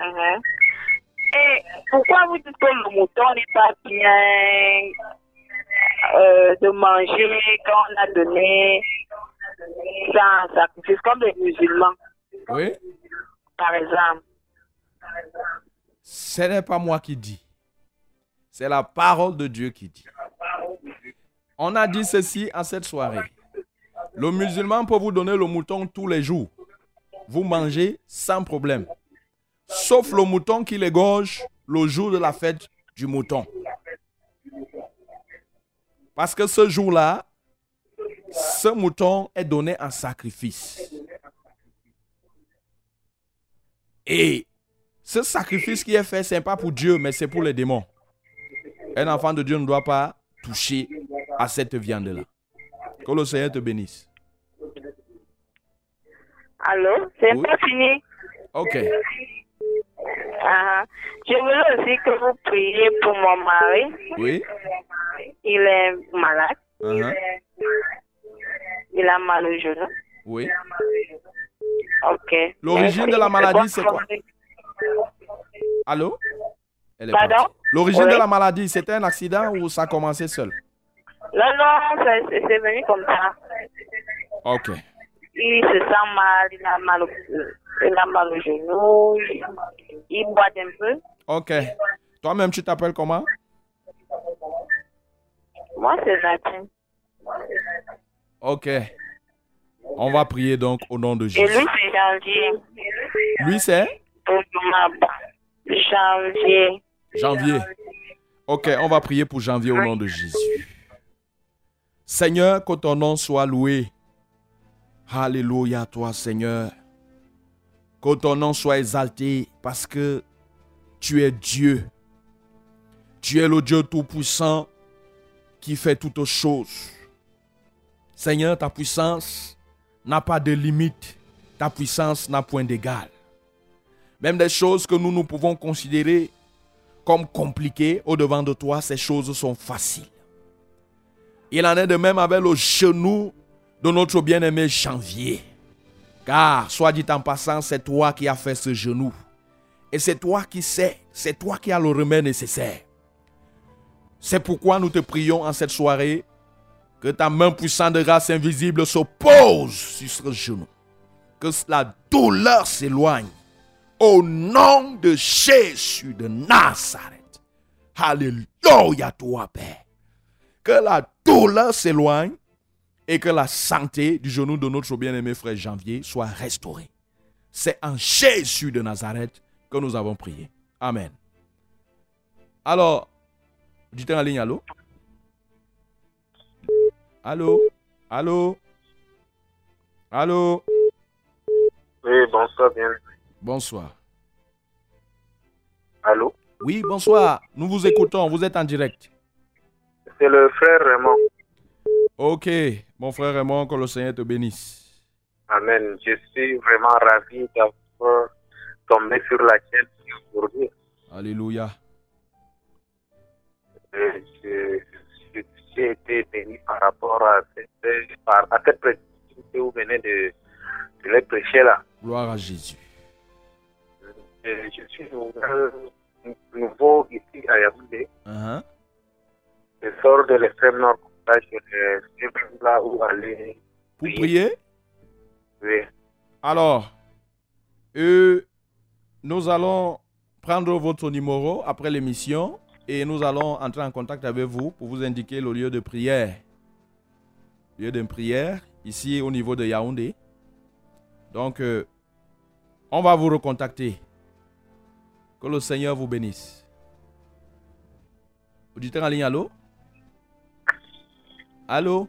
[SPEAKER 8] Mhm. Et pourquoi vous dites que le mouton n'est pas bien euh, de manger quand on a donné ça en sacrifice, comme les musulmans,
[SPEAKER 1] Oui?
[SPEAKER 8] par exemple
[SPEAKER 1] Ce n'est pas moi qui dis. C'est la parole de Dieu qui dit. On a dit ceci en cette soirée. Le musulman peut vous donner le mouton tous les jours. Vous mangez sans problème. Sauf le mouton qui l'égorge le jour de la fête du mouton. Parce que ce jour-là, ce mouton est donné en sacrifice. Et ce sacrifice qui est fait, ce n'est pas pour Dieu, mais c'est pour les démons. Un enfant de Dieu ne doit pas toucher à cette viande-là. Que le Seigneur te bénisse.
[SPEAKER 8] Allô? C'est
[SPEAKER 1] Oui.
[SPEAKER 8] pas fini
[SPEAKER 1] Ok.
[SPEAKER 8] Ah, Je voulais aussi que vous priez pour mon mari.
[SPEAKER 1] Oui.
[SPEAKER 8] Il est malade.
[SPEAKER 1] Uh-huh.
[SPEAKER 8] Il a mal au genou.
[SPEAKER 1] Oui.
[SPEAKER 8] Ok.
[SPEAKER 1] L'origine de la maladie, c'est quoi? Allô? Elle est
[SPEAKER 8] Pardon?
[SPEAKER 1] L'origine
[SPEAKER 8] Oui.
[SPEAKER 1] de la maladie, c'était un accident ou ça a commencé seul?
[SPEAKER 8] Non, non, c'est- venu comme ça.
[SPEAKER 1] Ok.
[SPEAKER 8] Il se sent mal, il a mal au, il a mal au genou, il, il boite un peu.
[SPEAKER 1] Ok. Toi-même, tu t'appelles comment?
[SPEAKER 8] Moi, c'est Nathan.
[SPEAKER 1] Ok. On va prier donc au nom de
[SPEAKER 8] Et
[SPEAKER 1] Jésus.
[SPEAKER 8] lui, c'est janvier.
[SPEAKER 1] Lui, c'est?
[SPEAKER 8] Janvier.
[SPEAKER 1] Janvier. Ok, on va prier pour janvier au nom de Jésus. Seigneur, que ton nom soit loué. Alléluia, toi, Seigneur. Que ton nom soit exalté parce que tu es Dieu. Tu es le Dieu Tout-Puissant qui fait toutes choses. Seigneur, ta puissance n'a pas de limite. Ta puissance n'a point d'égal. Même des choses que nous, nous pouvons considérer comme compliquées au-devant de toi, ces choses sont faciles. Il en est de même avec le genou de notre bien-aimé Janvier. Car, soit dit en passant, c'est toi qui as fait ce genou. Et c'est toi qui sais, c'est toi qui as le remède nécessaire. C'est pourquoi nous te prions en cette soirée que ta main puissante de grâce invisible se pose sur ce genou. Que la douleur s'éloigne. Au nom de Jésus de Nazareth. Alléluia, toi, Père. Que la douleur s'éloigne et que la santé du genou de notre bien-aimé frère Janvier soit restaurée. C'est en Jésus de Nazareth que nous avons prié. Amen. Alors, dites en ligne, allô? Allô? Allô? Allô?
[SPEAKER 7] Oui, bonsoir, bien.
[SPEAKER 1] Bonsoir.
[SPEAKER 7] Allô?
[SPEAKER 1] Oui, bonsoir. Nous vous écoutons. Vous êtes en direct.
[SPEAKER 7] C'est le frère Raymond.
[SPEAKER 1] Ok, mon frère Raymond, que le Seigneur te bénisse.
[SPEAKER 7] Amen. Je suis vraiment ravi d'avoir tombé sur la chaîne aujourd'hui.
[SPEAKER 1] Alléluia.
[SPEAKER 7] Et je- je- j'ai été béni par rapport à cette, à prédiction que vous venez de, de les prêcher là.
[SPEAKER 1] Gloire à Jésus.
[SPEAKER 7] Euh, je suis nouveau ici à Yaoundé. Uh.
[SPEAKER 6] Je sors de l'extrême nord. Là, je suis là où aller.
[SPEAKER 1] Pour prier?
[SPEAKER 6] Oui.
[SPEAKER 1] Alors, euh, nous allons prendre votre numéro après l'émission et nous allons entrer en contact avec vous pour vous indiquer le lieu de prière. Lieu de prière, ici au niveau de Yaoundé. Donc, euh, on va vous recontacter. Que le Seigneur vous bénisse. Auditeur en ligne, allô? Allô?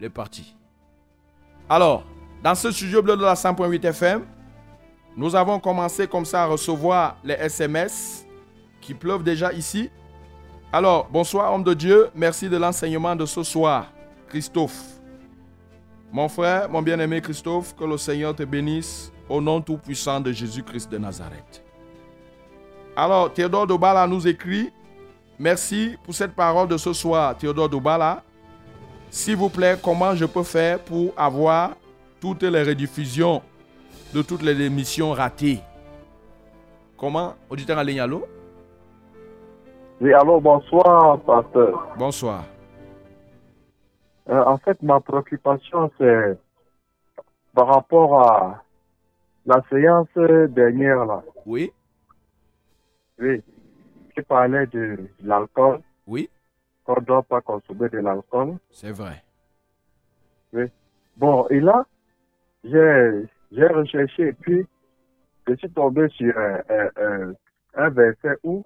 [SPEAKER 1] Il est parti. Alors, dans ce studio bleu de la 100.8 FM, nous avons commencé comme ça à recevoir les SMS qui pleuvent déjà ici. Alors, bonsoir homme de Dieu, merci de l'enseignement de ce soir, Christophe. Mon frère, mon bien-aimé Christophe, que le Seigneur te bénisse au nom tout-puissant de Jésus-Christ de Nazareth. Alors, Théodore Dobala nous écrit, merci pour cette parole de ce soir, Théodore Dobala. S'il vous plaît, comment je peux faire pour avoir toutes les rediffusions de toutes les émissions ratées? Comment? Auditeur allô?
[SPEAKER 9] Oui, alors bonsoir, pasteur.
[SPEAKER 1] Bonsoir.
[SPEAKER 9] Euh, en fait, ma préoccupation, c'est par rapport à la séance dernière, là.
[SPEAKER 1] Oui
[SPEAKER 9] Oui, qui parlait de l'alcool,
[SPEAKER 1] Oui,
[SPEAKER 9] qu'on ne doit pas consommer de l'alcool.
[SPEAKER 1] c'est vrai.
[SPEAKER 9] Bon, et là, j'ai j'ai recherché et puis je suis tombé sur un, un- un- un verset où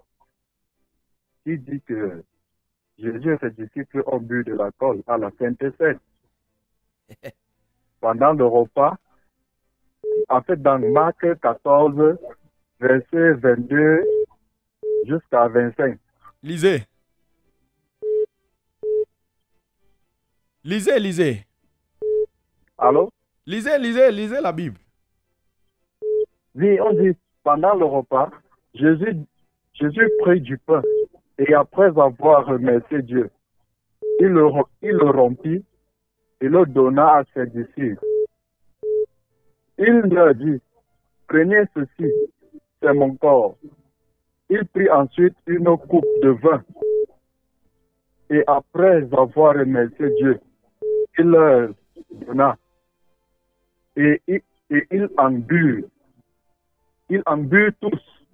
[SPEAKER 9] qui dit que Jésus et ses disciples ont bu de l'alcool à la Sainte Seine. [LAUGHS] Pendant le repas, en fait, dans Marc 14, verset 22 jusqu'à 25.
[SPEAKER 1] Lisez. Lisez, lisez.
[SPEAKER 9] Allô?
[SPEAKER 1] Lisez, lisez, lisez la Bible.
[SPEAKER 9] Oui, on dit, pendant le repas, Jésus, Jésus prit du pain et après avoir remercié Dieu, il le, rompit et le donna à ses disciples. Il leur dit, prenez ceci, c'est mon corps. Il prit ensuite une coupe de vin et après avoir remercié Dieu, il leur donna et, il- et ils en burent. Ils en burent tous.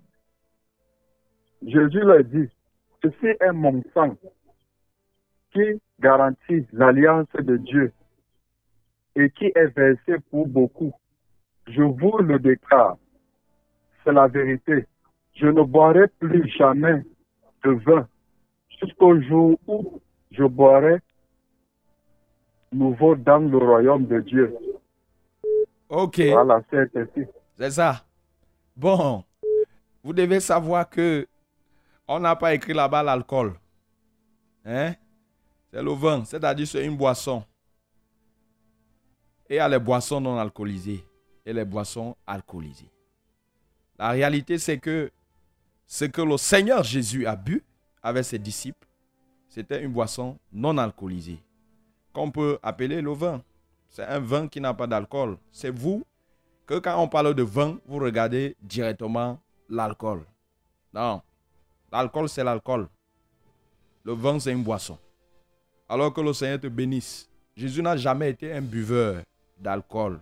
[SPEAKER 9] Jésus leur dit, ceci est mon sang qui garantit l'alliance de Dieu et qui est versé pour beaucoup. Je vous le déclare, c'est la vérité. Je ne boirai plus jamais de vin jusqu'au jour où je boirai nouveau dans le royaume de Dieu.
[SPEAKER 1] Ok,
[SPEAKER 9] Voilà, c'est
[SPEAKER 1] ça. Bon, vous devez savoir que on n'a pas écrit là-bas l'alcool. Hein? C'est le vin, c'est-à-dire c'est une boisson. Et il y a les boissons non alcoolisées et les boissons alcoolisées. La réalité, c'est que ce que le Seigneur Jésus a bu avec ses disciples, c'était une boisson non alcoolisée, qu'on peut appeler le vin. C'est un vin qui n'a pas d'alcool. C'est vous que quand on parle de vin, vous regardez directement l'alcool. Non. L'alcool, c'est l'alcool. Le vin, c'est une boisson. Alors que le Seigneur te bénisse. Jésus n'a jamais été un buveur d'alcool.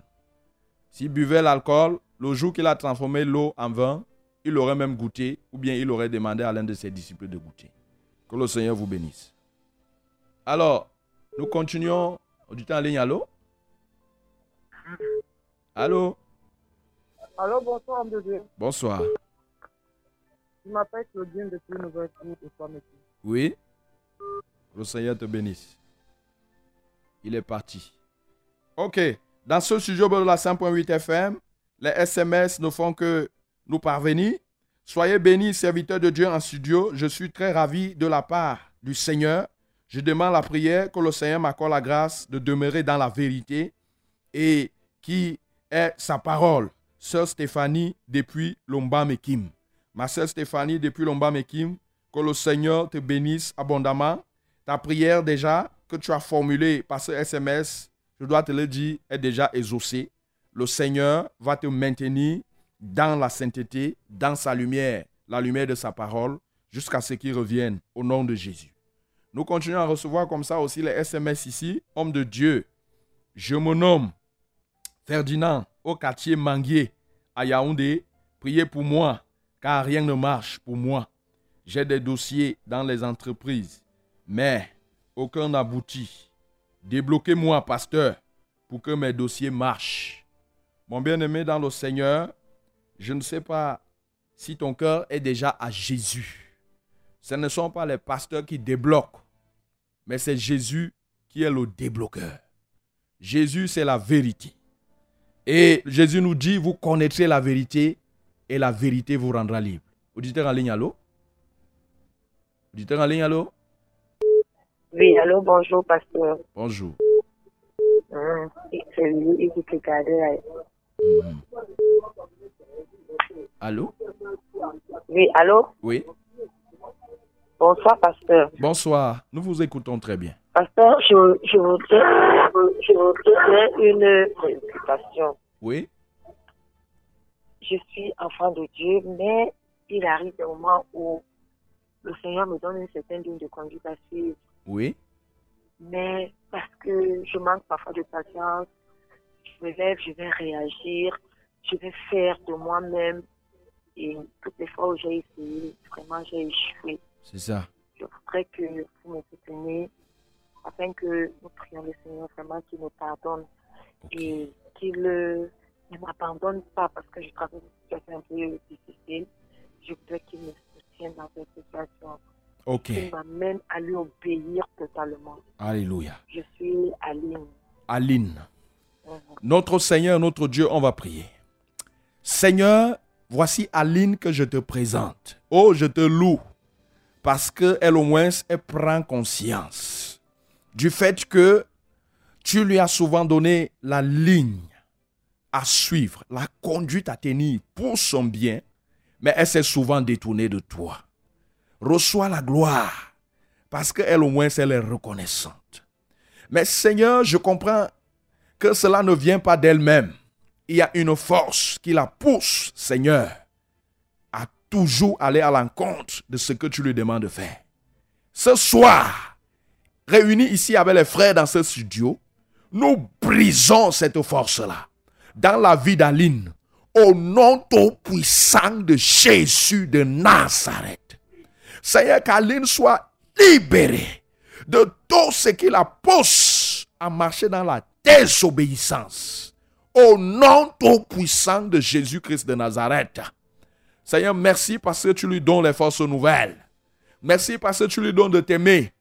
[SPEAKER 1] S'il buvait l'alcool, le jour qu'il a transformé l'eau en vin, il aurait même goûté ou bien il aurait demandé à l'un de ses disciples de goûter. Que le Seigneur vous bénisse. Alors, nous continuons. Auditeur en ligne, allô? Allô?
[SPEAKER 10] Alors, bonsoir, Dieu.
[SPEAKER 1] Bonsoir.
[SPEAKER 10] Je m'appelle Claudine depuis et Soimeti.
[SPEAKER 1] Oui? Le Seigneur te bénisse. Il est parti. Ok. Dans ce studio de la 5.8 FM, les SMS ne font que nous parvenir. Soyez bénis, serviteurs de Dieu en studio. Je suis très ravi de la part du Seigneur. Je demande la prière que le Seigneur m'accorde la grâce de demeurer dans la vérité et qui est sa parole. Sœur Stéphanie depuis Lomba Mekim. Ma sœur Stéphanie depuis Lomba Mekim, que le Seigneur te bénisse abondamment. Ta prière déjà que tu as formulée par ce SMS, je dois te le dire, est déjà exaucée. Le Seigneur va te maintenir dans la sainteté, dans sa lumière, la lumière de sa parole, jusqu'à ce qu'il revienne au nom de Jésus. Nous continuons à recevoir comme ça aussi les SMS ici. Homme de Dieu, je me nomme Ferdinand au quartier Manguier à Yaoundé. Priez pour moi, car rien ne marche pour moi. J'ai des dossiers dans les entreprises, mais aucun n'aboutit. Débloquez-moi, pasteur, pour que mes dossiers marchent. Mon bien-aimé dans le Seigneur, je ne sais pas si ton cœur est déjà à Jésus. Ce ne sont pas les pasteurs qui débloquent, mais c'est Jésus qui est le débloqueur. Jésus, c'est la vérité. Et Jésus nous dit, vous connaîtrez la vérité et la vérité vous rendra libre. Auditeur en ligne, allô? Auditeur en ligne, allô?
[SPEAKER 11] Oui, allô, bonjour, pasteur.
[SPEAKER 1] Bonjour.
[SPEAKER 11] Hum, C'est lui, il.
[SPEAKER 1] Mhm. Allô?
[SPEAKER 11] Oui, allô,
[SPEAKER 1] Oui.
[SPEAKER 11] bonsoir, pasteur.
[SPEAKER 1] Bonsoir. Nous vous écoutons très bien.
[SPEAKER 11] Pasteur, je, je voudrais, je voudrais une préoccupation.
[SPEAKER 1] Oui?
[SPEAKER 11] Je suis enfant de Dieu, mais il arrive des moments où le Seigneur me donne une certaine ligne de conduite à suivre.
[SPEAKER 1] Oui?
[SPEAKER 11] mais parce que je manque parfois de patience, je me lève, je vais réagir, je vais faire de moi-même. Et toutes les fois où j'ai essayé, vraiment j'ai échoué.
[SPEAKER 1] C'est ça.
[SPEAKER 11] Je voudrais que vous me souteniez afin que nous prions le Seigneur vraiment qu'il nous pardonne et qu'il ne m'abandonne pas parce que je traverse une situation un peu difficile. Je voudrais qu'il me soutienne dans cette situation.
[SPEAKER 1] Ok.
[SPEAKER 11] Qu'il m'amène à lui obéir totalement.
[SPEAKER 1] Alléluia.
[SPEAKER 11] Je suis Aline.
[SPEAKER 1] Aline.
[SPEAKER 11] Mhm.
[SPEAKER 1] Notre Seigneur, notre Dieu, on va prier. Seigneur, voici Aline que je te présente. Oh, je te loue. Parce qu'elle au moins, elle prend conscience du fait que tu lui as souvent donné la ligne à suivre, la conduite à tenir pour son bien, mais elle s'est souvent détournée de toi. Reçois la gloire, parce qu'elle au moins, elle est reconnaissante. Mais Seigneur, je comprends que cela ne vient pas d'elle-même. Il y a une force qui la pousse, Seigneur, à toujours aller à l'encontre de ce que tu lui demandes de faire. Ce soir, réunis ici avec les frères dans ce studio, nous brisons cette force-là dans la vie d'Aline au nom tout puissant de Jésus de Nazareth. Seigneur, qu'Aline soit libérée de tout ce qui la pousse à marcher dans la désobéissance. Au nom tout puissant de Jésus-Christ de Nazareth. Seigneur, merci parce que tu lui donnes les forces nouvelles. Merci parce que tu lui donnes de t'aimer.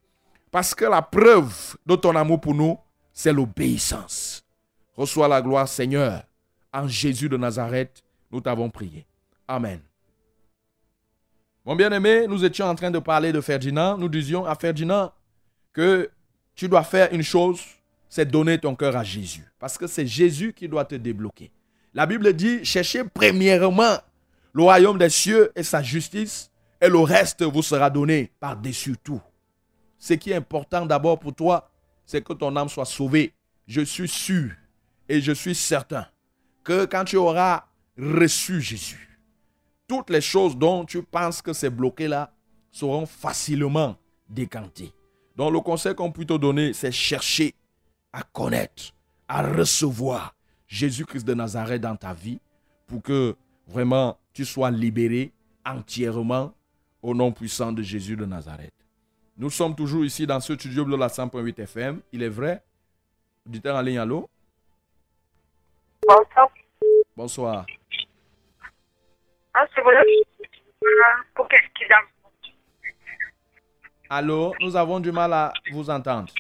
[SPEAKER 1] Parce que la preuve de ton amour pour nous, c'est l'obéissance. Reçois la gloire, Seigneur. En Jésus de Nazareth, nous t'avons prié. Amen. Mon bien-aimé, nous étions en train de parler de Ferdinand. Nous disions à Ferdinand que tu dois faire une chose, c'est donner ton cœur à Jésus. Parce que c'est Jésus qui doit te débloquer. La Bible dit, cherchez premièrement le royaume des cieux et sa justice, et le reste vous sera donné par-dessus tout. Ce qui est important d'abord pour toi, c'est que ton âme soit sauvée. Je suis sûr et je suis certain que quand tu auras reçu Jésus, toutes les choses dont tu penses que c'est bloqué là seront facilement décantées. Donc le conseil qu'on peut te donner, c'est chercher à connaître, à recevoir Jésus-Christ de Nazareth dans ta vie pour que vraiment tu sois libéré entièrement au nom puissant de Jésus de Nazareth. Nous sommes toujours ici dans ce studio de la 100.8 FM. Il est vrai? Auditeur en ligne, allô?
[SPEAKER 11] Bonsoir.
[SPEAKER 1] Bonsoir.
[SPEAKER 11] Ah, c'est vrai. Pour qu'est-ce qu'il a?
[SPEAKER 1] Allô? Nous avons du mal à vous entendre.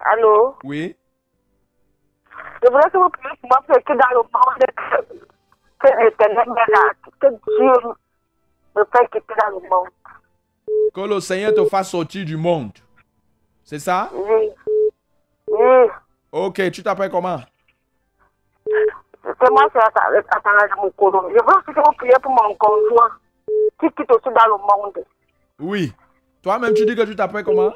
[SPEAKER 11] Allô?
[SPEAKER 1] Oui?
[SPEAKER 11] Je voudrais que vous priez pour moi parce que dans le monde, que l'éternel que Dieu me fait quitter dans le monde.
[SPEAKER 1] Que le Seigneur te fasse sortir du monde. C'est ça?
[SPEAKER 11] Oui. Oui.
[SPEAKER 1] Ok, tu t'appelles comment?
[SPEAKER 11] Atanga Mokolo. Je veux pour mon conjoint qui quitte aussi dans le monde.
[SPEAKER 1] Oui. Toi-même, tu dis que tu t'appelles comment?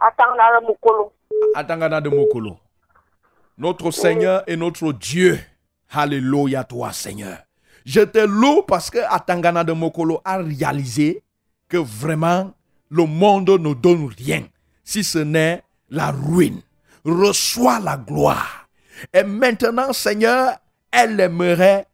[SPEAKER 11] Atanga Mokolo.
[SPEAKER 1] Atangana de Mokolo. Notre Seigneur et notre Dieu. Alléluia toi, Seigneur. Je te loue parce que Atangana de Mokolo a réalisé que vraiment le monde ne donne rien, si ce n'est la ruine. Reçois la gloire. Et maintenant, Seigneur, elle aimerait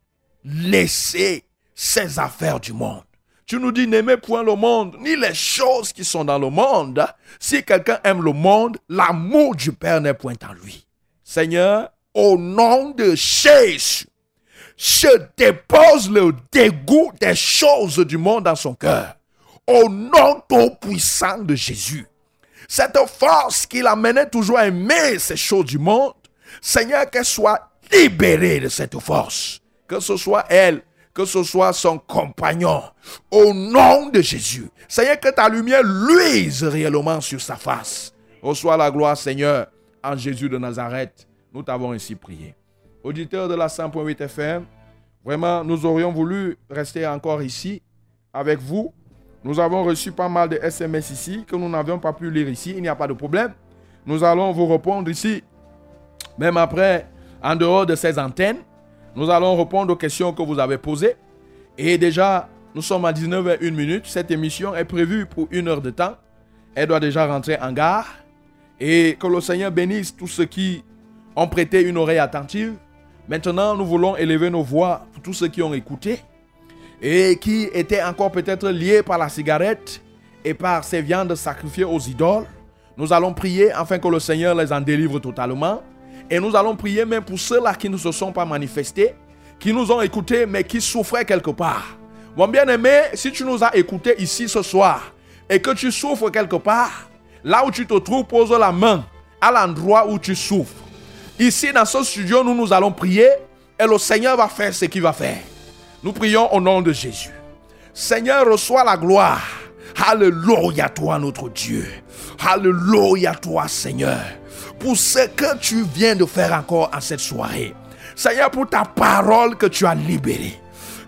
[SPEAKER 1] laisser ses affaires du monde. Tu nous dis n'aimez point le monde, ni les choses qui sont dans le monde. Si quelqu'un aime le monde, l'amour du Père n'est point en lui. Seigneur, au nom de Jésus, je dépose le dégoût des choses du monde dans son cœur. Au nom tout puissant de Jésus. Cette force qui l'amenait toujours à aimer ces choses du monde, Seigneur, qu'elle soit libérée de cette force. Que ce soit elle, que ce soit son compagnon. Au nom de Jésus. Seigneur, que ta lumière luise réellement sur sa face. Reçois la gloire, Seigneur, en Jésus de Nazareth. Nous t'avons ainsi prié. Auditeurs de la 100.8 FM, vraiment, nous aurions voulu rester encore ici avec vous. Nous avons reçu pas mal de SMS ici que nous n'avions pas pu lire ici. Il n'y a pas de problème. Nous allons vous répondre ici. Même après, en dehors de ces antennes, nous allons répondre aux questions que vous avez posées. Et déjà, nous sommes à 19h01 minute. Cette émission est prévue pour une heure de temps. Elle doit déjà rentrer en gare. Et que le Seigneur bénisse tous ceux qui ont prêté une oreille attentive. Maintenant, nous voulons élever nos voix pour tous ceux qui ont écouté et qui étaient encore peut-être liés par la cigarette et par ces viandes sacrifiées aux idoles. Nous allons prier afin que le Seigneur les en délivre totalement. Et nous allons prier même pour ceux-là qui ne se sont pas manifestés, qui nous ont écoutés, mais qui souffraient quelque part. Mon bien-aimé, si tu nous as écoutés ici ce soir et que tu souffres quelque part, là où tu te trouves, pose la main à l'endroit où tu souffres. Ici, dans ce studio, nous nous allons prier et le Seigneur va faire ce qu'il va faire. Nous prions au nom de Jésus. Seigneur, reçois la gloire. Alléluia toi, notre Dieu. Alléluia toi, Seigneur. Pour ce que tu viens de faire encore en cette soirée. Seigneur, pour ta parole que tu as libérée.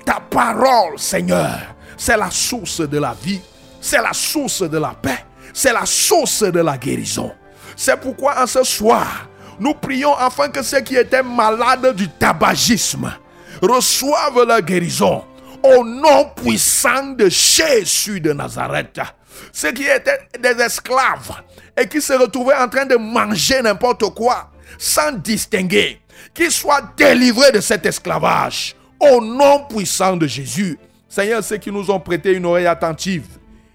[SPEAKER 1] Ta parole, Seigneur, c'est la source de la vie. C'est la source de la paix. C'est la source de la guérison. C'est pourquoi en ce soir, nous prions afin que ceux qui étaient malades du tabagisme reçoivent la guérison au nom puissant de Jésus de Nazareth. Ceux qui étaient des esclaves et qui se retrouvaient en train de manger n'importe quoi sans distinguer, qu'ils soient délivrés de cet esclavage au nom puissant de Jésus. Seigneur, ceux qui nous ont prêté une oreille attentive,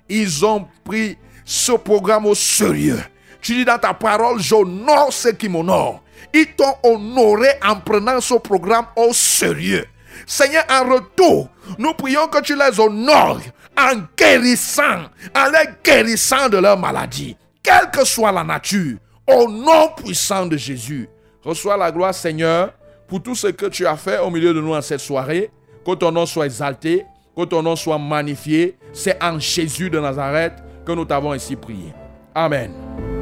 [SPEAKER 1] ils ont pris ce programme au sérieux. Tu dis dans ta parole, j'honore ceux qui m'honorent. Ils t'ont honoré en prenant ce programme au sérieux. Seigneur, en retour, nous prions que tu les honores en guérissant, en les guérissant de leur maladie, quelle que soit la nature, au nom puissant de Jésus. Reçois la gloire, Seigneur, pour tout ce que tu as fait au milieu de nous en cette soirée. Que ton nom soit exalté, que ton nom soit magnifié. C'est en Jésus de Nazareth que nous t'avons ainsi prié. Amen.